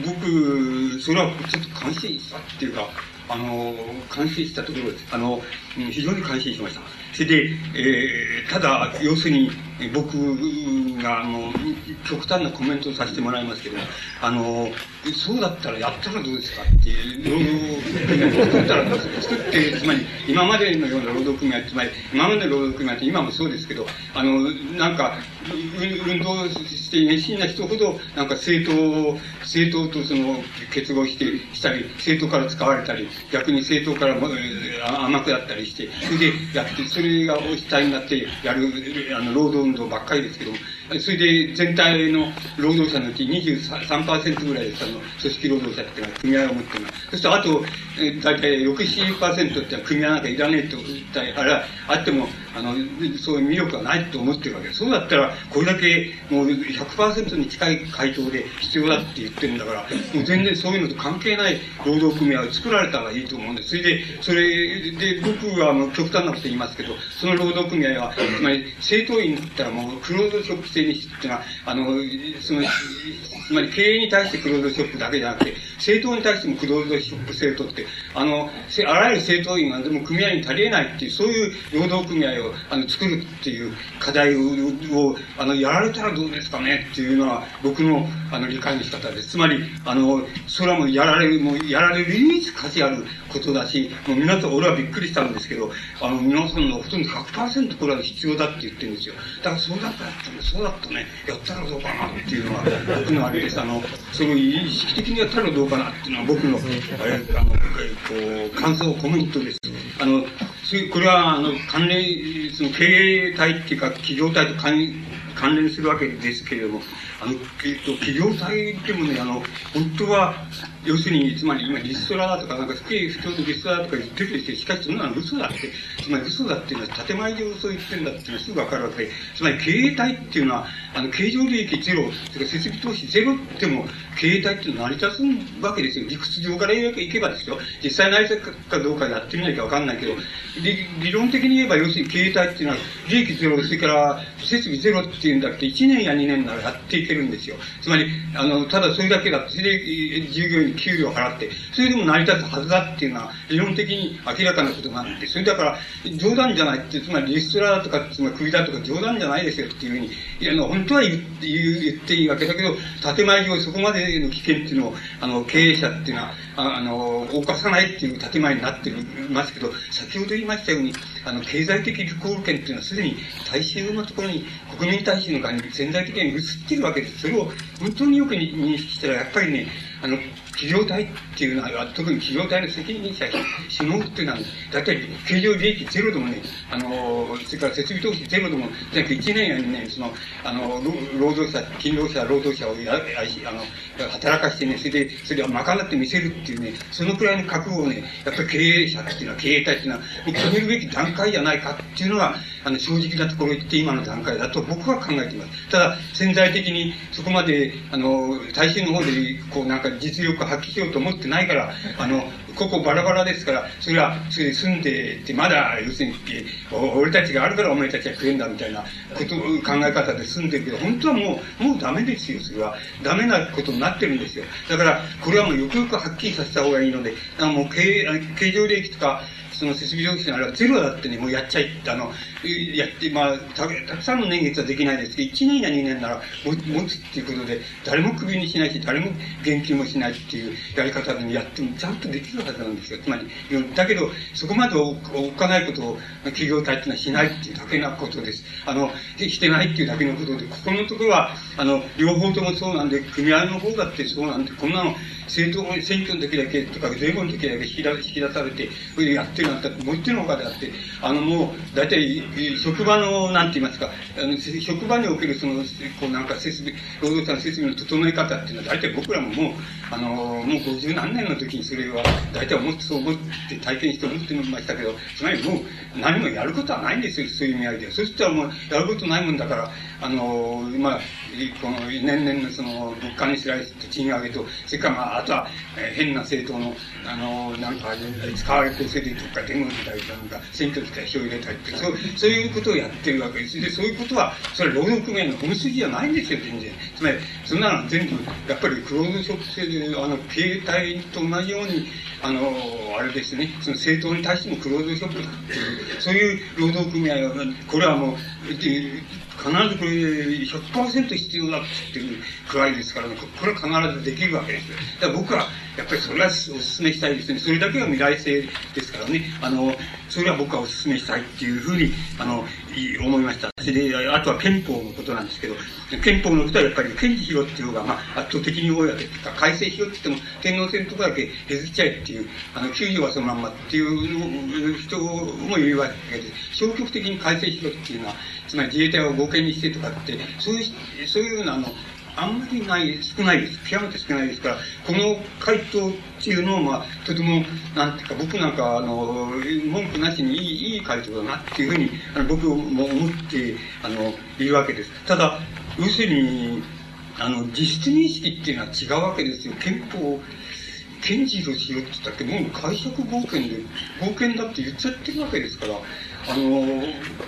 僕、それはちょっと感心したっていうか、あの、感心したところです。あの、非常に感心しました。それで、えー、ただ、要するに、僕が、あの、極端なコメントをさせてもらいますけど、あの、そうだったらやったらどうですかっていう、労働組合作ったら作って、つまり、今までのような労働組合、つまり、今までの労働組合って今もそうですけど、あの、なんか、運動して熱心な人ほど、なんか政党、政党とその、結合して、したり、政党から使われたり、逆に政党から甘くなったりして、それでやって、それが主体になってやる、あの、労働運動ばっかりですけども、それで全体の労働者のうち23%ぐらいで、あの、組織労働者っていうのは組合を持ってるのは。そしてあと、えー、大体6、7%っていうのは組合なんかいらねえと、あれあっても、あの、そういう魅力がないと思ってるわけです。そうだったら、これだけもう100%に近い回答で必要だって言ってるんだから、もう全然そういうのと関係ない労働組合を作られたらいいと思うんです。それで、それで、僕はあの極端なこと言いますけど、その労働組合は、つまり、正当員だったらもう、クローズショップ制にしてっていうのは、あの、その、つまり経営に対してクローズショップだけじゃなくて、政党に対してもクローズショップ制度って、あの、あらゆる政党員はでも組合に足りえないっていう、そういう労働組合をあの作るっていう課題を、あの、やられたらどうですかねっていうのは、僕のあの理解の仕方です。つまり、あの、それはもうやられる、もうやられる唯一価値あることだし、もう皆さん、俺はびっくりしたんですけど、あの、皆さんのほとんど100%これは必要だって言ってるんですよ。だからそうだったら、そうだだとね、やったらどうかなっていうのは、僕のあれです。あの、その意識的にやったらどうかなっていうのは僕の、あれ、あの、こう、感想、コメントです。あの、これは、あの、関連、その経営体っていうか、企業体と関関連するわけですけれども、あの、えっと、企業体でもね、あの、本当は、要するに、つまり今リストラだとか、なんか不景不況のリストラとか言ってるでしかしそんなの嘘だって、つまり嘘だっていうのは建前上嘘言ってるんだっていうのはすぐわかるわけで、つまり経営体っていうのは、あの、経常利益ゼロ、それから設備投資ゼロっても、経営体っていうのは成り立つわけですよ。理屈上から言えばですよ。実際成り立つかどうかやってみなきゃわかんないけど、理理論的に言えば、要するに経営体っていうのは、利益ゼロ、それから設備ゼロっていうんだって、1年や2年ならやっていてるんですよ。つまり、あの、ただそれだけだと、それで従業員に給料を払って、それでも成り立つはずだっていうのは、理論的に明らかなことがあって、それだから、冗談じゃないって、つまりリストラだとか、つまり首だとか冗談じゃないですよっていうふうに、いや、本当は言って言っていいわけだけど、建前上そこまでの危険っていうのを、あの、経営者っていうのは、あの、犯さないっていう建前になってますけど、先ほど言いましたように、あの、経済的リコール権っていうのはすでに大衆のところに、国民大衆の側に潜在的に移ってるわけです。それを本当によく認識したら、やっぱりね、あの、企業体っていうのは、特に企業体の責任者、首脳っていうのは、だいたい経常利益ゼロでもね、あの、それから設備投資ゼロでも、じゃなく1年や2年、その、あの、労働者、勤労者、労働者をや、あの、働かしてね、それで、それを賄ってみせるっていうね、そのくらいの覚悟をね、やっぱり経営者っていうのは、経営体っていうのは、決めるべき段階じゃないかっていうのが、あの、正直なところ言って今の段階だと僕は考えています。ただ、潜在的にそこまで、あの、大衆の方で、こう、なんか実力発揮しようと思ってないから、あの、ここバラバラですから、それは、それ住んでて、まだ、要するに、俺たちがあるからお前たちは食えんだみたいなこと、考え方で住んでるけど、本当はもう、もうダメですよ、それは。ダメなことになってるんですよ。だから、これはもうよくよくはっきりさせた方がいいので、あのもう経、経常利益とか、その設備料金あれはゼロだってね、もうやっちゃいって、あの、やって、まあ、たくさんの年月はできないですけど、1年や2年なら持つっていうことで、誰もクビにしないし、誰も言及もしないっていうやり方でやってもちゃんとできるはずなんですよ。つまり、だけど、そこまで置かないことを企業体っていうのはしないっていうだけなことです。あの、してないっていうだけのことで、ここのところは、あの、両方ともそうなんで、組合の方だってそうなんで、こんなの、政党選挙の時だけとか、税後の時だけ引き出引き出されて、それでやってるなんて、もう一点のほかであって、あのもう、大体、職場の、なんて言いますか、あの職場におけるその、こうなんか設備、労働者の設備の整え方っていうのは、大体僕らももう、あの、もう五十何年の時にそれは、大体思って、そう思って体験して思ってましたけど、つまりもう、何もやることはないんですよ、そういう意味合いで。そしたらもう、やることないもんだから、あの、まあ、この年々のその物価にしられて賃上げと、それからまあ、あとは、えー、変な政党の、あの、なんか、使われてる制度とか、電話時代とか、選挙時代票入れたりって、そうそういうことをやってるわけです。で、そういうことは、それ労働組合の本筋じゃないんですよ、全然。つまり、そんなの全部、やっぱりクローズショップ制で、あの、携帯と同じように、あの、あれですね、その政党に対してもクローズショップだっていう、そういう労働組合は、これはもう、必ずこれ100%必要だって言ってるくらいですから、これは必ずできるわけです。だから僕は、やっぱりそれはお勧めしたいですね。それだけが未来性ですからね。あの、それは僕はお勧めしたいっていうふうに、あの、思いました。で、あとは憲法のことなんですけど、憲法のことはやっぱり検事費用っていう方が、まあ、圧倒的に多いわけですから、改正費用って言っても、天皇制のところだけ削っちゃえっていう、あの、給与はそのまんまっていう人もいるわけです、消極的に改正費用っていうのは、つまり自衛隊を合憲にしてとかって、そういう、そういうのあの、あんまりない、少ないです。極めて少ないですから、この回答っていうのは、まあ、とても、なんていうか、僕なんか、あの、文句なしにいい、いい回答だなっていうふうに、あの僕も思って、あの、言うわけです。ただ、要するに、あの、実質認識っていうのは違うわけですよ。憲法を、検事をしようって言ったって、もう解釈合憲で、合憲だって言っちゃってるわけですから、あの、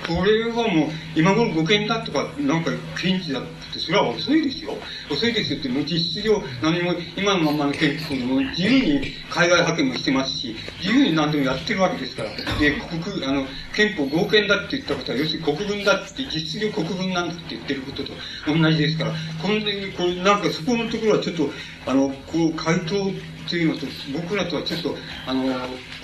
これはもう、今頃5件だとか、なんか検事だって、それは遅いですよ。遅いですよって、もう実質上、何も、今のままの憲法でも自由に海外派遣もしてますし、自由に何でもやってるわけですから。で、国、あの、憲法合憲だって言ったことは、要するに国軍だって、実質上国軍なんだって言ってることと同じですから、この、これなんかそこのところはちょっと、あの、こう、回答というのと、僕らとはちょっと、あの、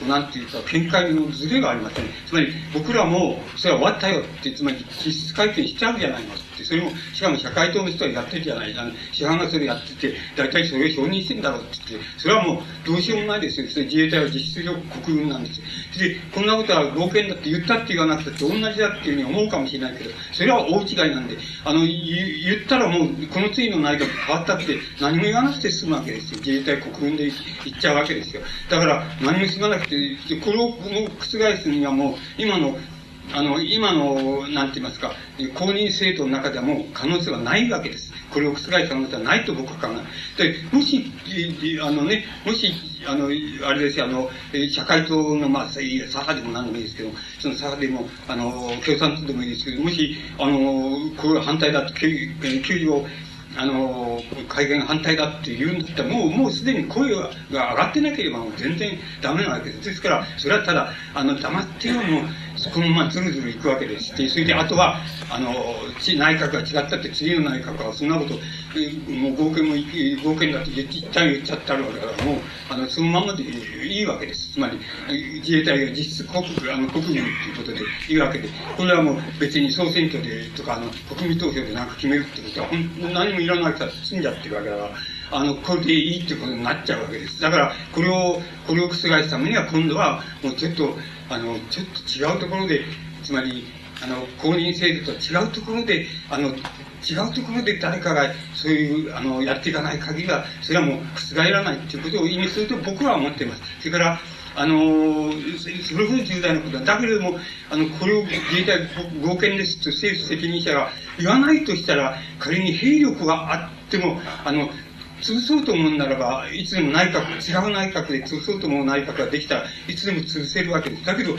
なんていうか、見解のズレがありません、つまり、僕らも、それは終わったよって、つまり、実質会見しちゃうじゃないのって、それも、しかも社会党の人はやってるじゃない、あの、市販がそれやってて、大体それを承認してんだろうって言って、それはもう、どうしようもないですよ。それ自衛隊は実質上国軍なんですよ。で、こんなことは合憲だって言ったって言わなくて同じだっていうふうに思うかもしれないけど、それは大違いなんで、あの、言ったらもう、この次の内閣変わったって何も言わなくて済むわけですよ。自衛隊国軍で言っちゃうわけですよ。だから、何も済まなくて、これを覆すにはもう、今のあの、今の、なんて言いますか、公認制度の中ではもう可能性はないわけです。これを覆す可能性はないと僕は考える。で、もし、あのね、もし、あの、あれですよ、あの、社会党の、まあ、左派でも何でもいいですけど、その左派でも、あの、共産党でもいいですけど、もし、あの、これ反対だと、給与をあの、改憲反対だって言うんだったら、もう、もうすでに声が上がってなければもう全然ダメなわけです。ですから、それはただ、あの、黙ってよ、もう、このままずるずるいくわけですし、それで、あとは、あの、内閣が違ったって、次の内閣はそんなこと、もう合憲も、合憲だって言っちゃ言っちゃってあるわけだから、もう、あの、そのままでいいわけです。つまり、自衛隊が実質国、あの、国軍ということでいいわけで、これはもう別に総選挙でとか、あの、国民投票でなんか決めるってことは、何もいらないから済んじゃってるわけだから、あの、これでいいってことになっちゃうわけです。だから、これを、これを覆すためには、今度は、もうちょっと、あの、ちょっと違うところで、つまり、あの、公認制度と違うところで、あの、違うところで誰かがそういう、あの、やっていかない限りは、それはもう覆らないっていうことを意味すると僕は思っています。それから、あのそれほど重大なことだ。だけれども、あの、これを自衛隊合憲ですと政府責任者が言わないとしたら、仮に兵力があっても、あの、潰そうと思うならば、いつでも内閣、違う内閣で潰そうと思う内閣ができたらいつでも潰せるわけです。だけど、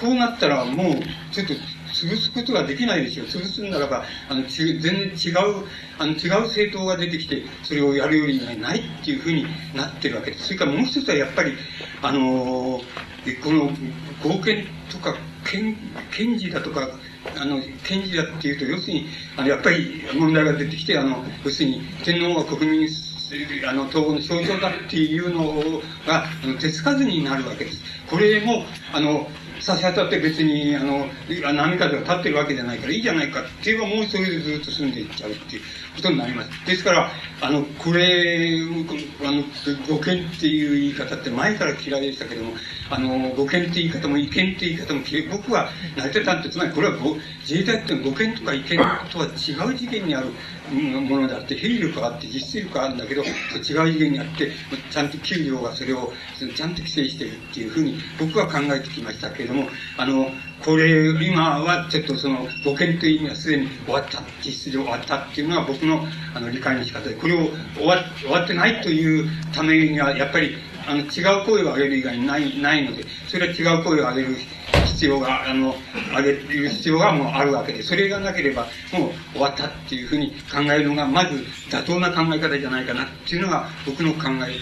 こうなったらもう、ちょっと潰すことができないですよ。潰すならば、あの、全然違う、あの、違う政党が出てきて、それをやるよりないっていうふうになってるわけです。それからもう一つはやっぱり、あのー、この合憲とか、検、検事だとか、あの、検事だっていうと、要するに、あの、やっぱり問題が出てきて、あの、要するに、天皇は国民あの、統合の象徴だっていうのが、手つかずになるわけです。これも、あの、差し当たって別に、あの、波風が立ってるわけじゃないからいいじゃないかって言えばもうそれでずっと住んでいっちゃうっていうことになります。ですから、あの、これ、あの、語憲っていう言い方って前から嫌いでしたけども、あの、語憲って言い方も意見って言い方も。僕は成り立たんって、つまりこれは自衛隊っていうのは語憲とか意見とは違う次元にあるものであって、兵力があって実質力があるんだけど、違う次元にあって、ちゃんと給料がそれをちゃんと規制してるっていうふうに僕は考えてきましたけれども、あの、これ、今はちょっとその、保険という意味はすでに終わった、実質上終わったっていうのが僕のあの理解の仕方で、これを終わ終わってないというためには、やっぱり、あの、違う声を上げる以外にない、ないので、それは違う声を上げる必要が、あの、上げる必要がもうあるわけで、それがなければもう終わったっていうふうに考えるのが、まず妥当な考え方じゃないかなっていうのが僕の考え、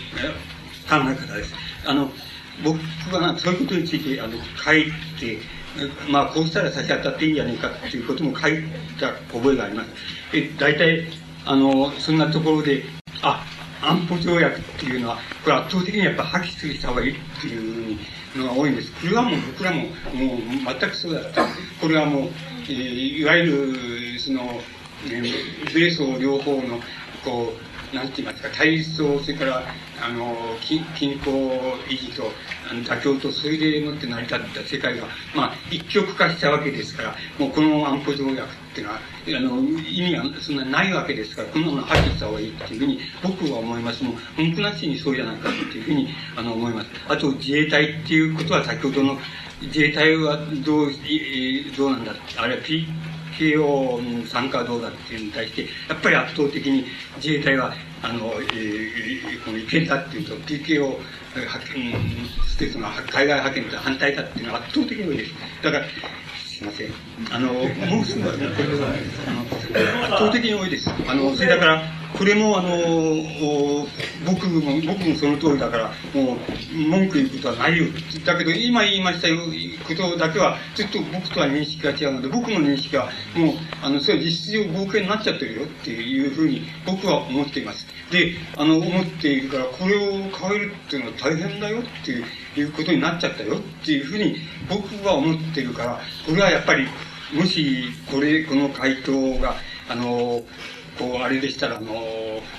考え方です。あの、僕はそういうことについて、あの、書いて、まあ、こうしたら差し当たっていいんじゃないかっていうことも書いた覚えがあります。え、大体、あの、そんなところで、あ、安保条約っていうのは、これ圧倒的にやっぱ破棄するした方がいいっていうのが多いんです。これはもう僕らも、もう全くそうだった。これはもう、えー、いわゆる、その、米ソ両方の、こう、なんて言いますか、対立と、それから、あの、均衡維持と、妥協と、それでもって成り立った世界が、まあ、一極化したわけですから、もうこの安保条約っていうのは、あの、意味がそんなないわけですから、こんなもの破棄した方がいいっていうふうに、僕は思います。もう、文句なしにそうじゃないかっていうふうに、あの、思います。あと、自衛隊っていうことは、先ほどの、自衛隊はどう、どうなんだあれは PKO 参加どうだっていうのに対して、やっぱり圧倒的に自衛隊は、あの、えー、この意見だっていうと、PKO 派遣、自衛隊の海外派遣と反対だっていうのは圧倒的に多いです。だから、すいません。あの、もうすぐ、あの、圧倒的に多いです。あの、それだから、これもあの僕も僕もその通りだからもう文句言うことはないよだけど今言いましたことだけはちょっと僕とは認識が違うので僕の認識はもうあのそれは実質上合憲になっちゃってるよっていうふうに僕は思っています。であの思っているからこれを変えるっていうのは大変だよっていうことになっちゃったよっていうふうに僕は思ってるからこれはやっぱりもしこれこの回答があのこう、あれでしたら、あの、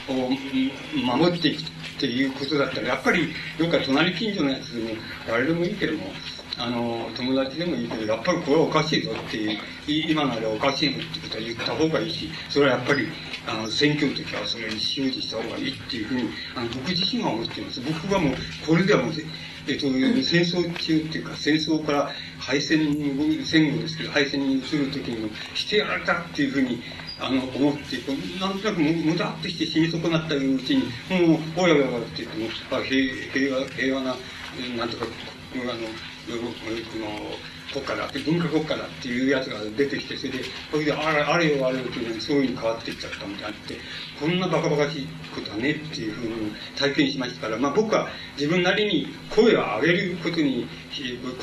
守っていくっていうことだったら、やっぱり、どっか隣近所のやつでも、誰でもいいけども、あの、友達でもいいけど、やっぱりこれはおかしいぞっていう、今のあれはおかしいぞってことは言った方がいいし、それはやっぱり、あの、選挙の時はそれに周知した方がいいっていうふうに、あの、僕自身は思っています。僕はもう、これではもう、えっと、戦争中っていうか、戦争から敗戦、戦後ですけど、敗戦に移る時にも、してやられたっていうふうに、あの、思って、こうなんとなくむだってして死に損なったいううちに、もう、おやおやって言っても、あ平平和、平和な、なんとか、あの、この、国家だって、文化国家だっていうやつが出てきて、それで、それで、あれ、あれよあれよというのにそういうふうに変わっていっちゃったみたいな。って、こんなバカバカしいことはねっていうふうに体験しましたから、まあ僕は自分なりに声を上げることに、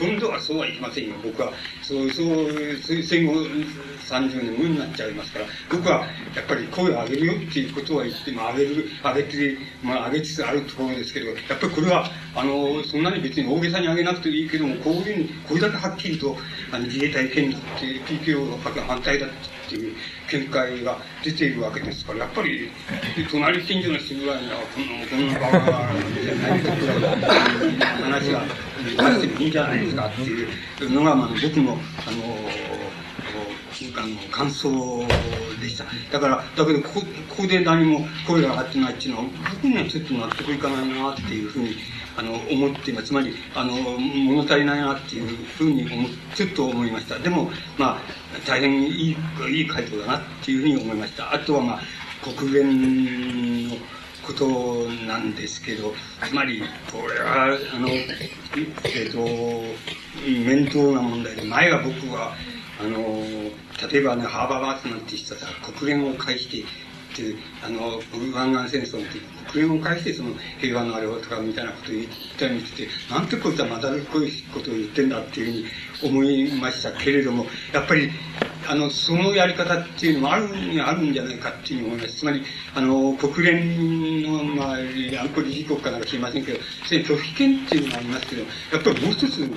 今度はそうはいきませんよ。僕は、そう、そう、戦後30年後になっちゃいますから、僕はやっぱり声を上げるよっていうことは言っても、上げる、上げて、まあ上げつつあるところですけど、やっぱりこれは、あの、そんなに別に大げさに上げなくていいけども、こういうふうに、これだけはっきりと、あの自衛隊権利って PKO の反対だってていう見解が出ているわけですから、やっぱり、隣近所の人ぐらいには、こんこんなバカじゃないかくらい話が出してもいいんじゃないですかっていうのが、まあ、僕の、あの、あの感想でした。だから、だけどここ、ここで何も声が上がってないっていうのは、僕にはちょっと納得いかないなっていうふうにあの、思っています。つまり、あの、物足りないなっていうふうに思、ちょっと思いました。でも、まあ、大変いい、いい回答だなっていうふうに思いました。あとは、まあ、国連のことなんですけど、つまり、これは、あの、えっ、と、面倒な問題で、前は僕は、あの、例えばね、ハーバーバーツなんて人は国連を介して、っていう、あの、湾岸戦争の時、国連を介してその平和のあれをとかみたいなことを言ったりして、なんてこいつはまだるっこいことを言ってんだっていうふうに思いましたけれども、やっぱり、あの、そのやり方っていうのもあるにあるんじゃないかっていうふうに思います。つまり、あの、国連の、まあ、安保理事国かなんか知りませんけど、それ拒否権っていうのがありますけど、やっぱりもう一つ、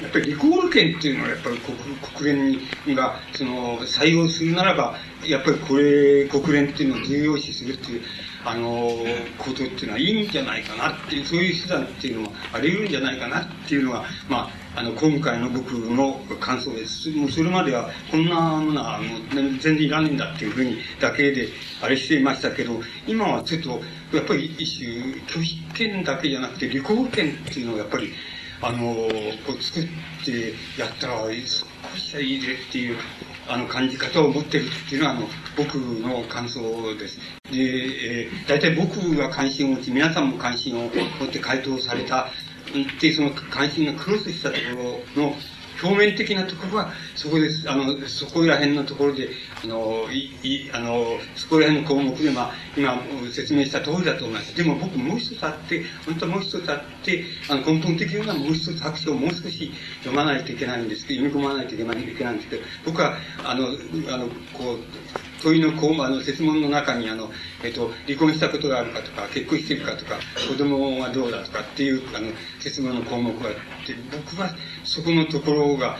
やっぱりリコール権っていうのはやっぱり国国連がその採用するならば、やっぱりこれ、国連っていうのを重要視するっていう、あの、ことっていうのはいいんじゃないかなっていう、そういう手段っていうのもあり得るんじゃないかなっていうのが、まあ、あの、今回の僕の感想です。もうそれまでは、こんなものはもう全然いらねえんだっていうふうにだけで、あれしていましたけど、今はちょっと、やっぱり一種、拒否権だけじゃなくて、履行権っていうのをやっぱり、あの、こう作ってやったら、少しはいいぜっていう、あの、感じ方を持ってるっていうのは、あの、僕の感想です。で、えー、大体僕が関心を持ち、皆さんも関心を持って回答された、で、その関心がクロスしたところの表面的なところは、そこです。あの、そこら辺のところで、あの、い、い、あの、そこら辺の項目で、まあ、今説明した通りだと思います。でも僕もう一つあって、本当はもう一つあって、あの、根本的にはもう一つ白書をもう少し読まないといけないんですけど、読み込まないといけないんですけど、僕は、あの、あの、こう、問いの項目、あの、説問の中に、あの、えっと、離婚したことがあるかとか、結婚してるかとか、子供はどうだとかっていう、あの、説問の項目があって、僕はそこのところが、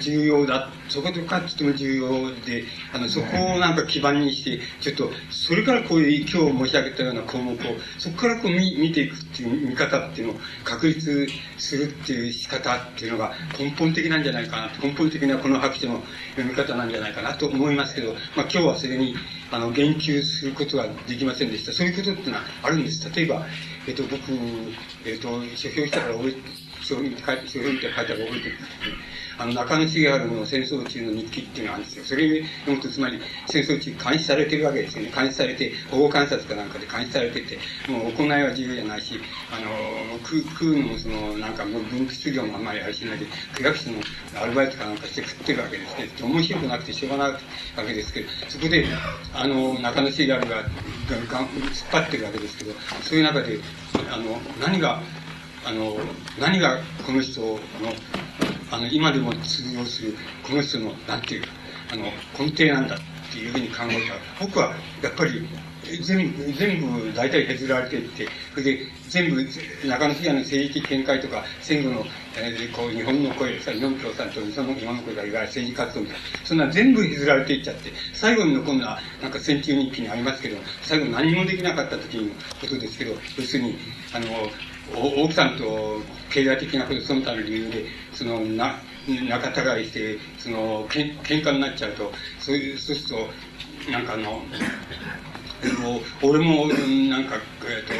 重要だ。そことかっても重要で、あの、そこをなんか基盤にして、ちょっと、それからこういう今日申し上げたような項目を、そこからこう見見ていくっていう見方っていうのを確立するっていう仕方っていうのが根本的なんじゃないかな根本的なこの白書の読み方なんじゃないかなと思いますけど、まあ今日はそれに、あの、言及することができませんでした。そういうことっていうのはあるんです。例えば、えっと、僕、えっと、書評したから覚え書評に書いて、書いて覚えてるんですけど、あの、中野茂春の戦争中の日記っていうのがあるんですよ。それ読むと、つまり戦争中監視されてるわけですよね。監視されて、保護観察かなんかで監視されてて、もう行いは自由じゃないし、あの、食食うのもその、なんかもう分泌量もあんまりあれしないで、区役所のアルバイトかなんかして食ってるわけですね。面白くなくてしょうがないわけですけど、そこで、あの、中野茂春ががが突っ張ってるわけですけど、そういう中で、あの、何が、あの、何がこの人の、あの、今でも通用する、この人の、なんていうか、あの、根底なんだっていうふうに考えたら、僕は、やっぱり、全部、全部大体削られていって、それで全部、中野市の政治的見解とか、戦後の、えー、こう、日本の声さ、日本共産党、日本の日本の声がいわゆる政治活動みたいな、そんな全部削られていっちゃって、最後に残るのは、なんか戦中日記にありますけど、最後何もできなかった時のことですけど、要するに、あの、奥さんと経済的なことその他の理由で、その、な、仲違いして、その、けん喧嘩になっちゃうと、そういう、そうすると、なんかあの、俺も、なんか、えっ、と、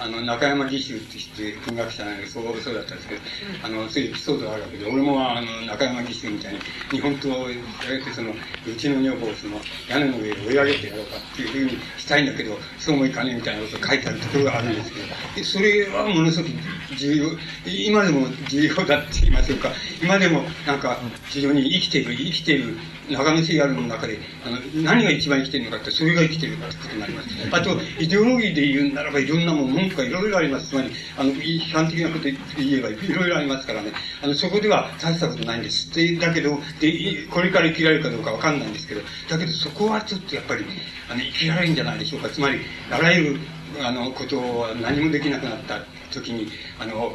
あの、中山義手ってして文学者なんで、そう、そうだったんですけど、あの、そういうエピソードがあるわけで、俺も、あの、中山義手みたいに、日本刀をやれて、その、うちの女房をその、屋根の上で追い上げてやろうかっていうふうにしたいんだけど、そうもいかねえみたいなことが書いてあるところがあるんですけど、それはものすごく重要、今でも重要だって言いましょうか、今でもなんか非常に生きている、生きている長野市があるの中で、あの、何が一番生きてるのかって、それが生きてるってことになります。あと、イデオロギーで言うならばいろんなもん、文句がいろいろあります。つまり、あの、批判的なこと言えばいろいろありますからね。あの、そこでは大したことないんです。で、だけど、で、これから生きられるかどうかわかんないんですけど、だけどそこはちょっとやっぱり、あの、生きられるんじゃないでしょうか。つまり、あらゆる、あの、ことは何もできなくなった。時に、あの、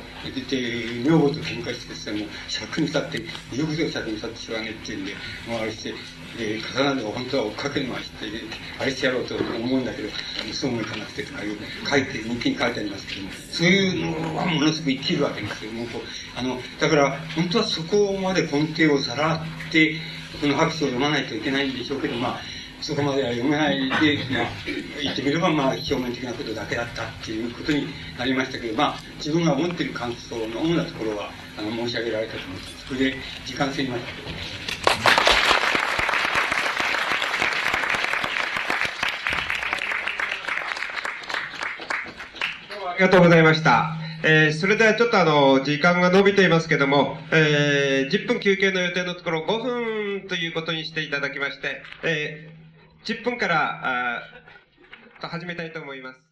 で、女房と喧嘩してですね、もう尺に立って、よくぞ尺に立ってしまうねっていうんで、もうあれして、で、刀で本当は追っかけるのはして、あれしてやろうと思うんだけど、そうもいかなくてとかいう、書いて、日記に書いてありますけども、そういうのはものすごく生きるわけですよ。もうこうあの、だから、本当はそこまで根底をさらって、この白書を読まないといけないんでしょうけど、まあ、そこまでは読めないで、まあ、言ってみれば、まあ、表面的なことだけだったっていうことになりましたけど、まあ、自分が思っている感想の主なところは、あの、申し上げられたと思います。それで、時間過ぎました。ありがとうございました。えー、それではちょっとあの、時間が伸びていますけども、えー、10分休憩の予定のところ5分ということにしていただきまして、えー10分から、あ始めたいと思います。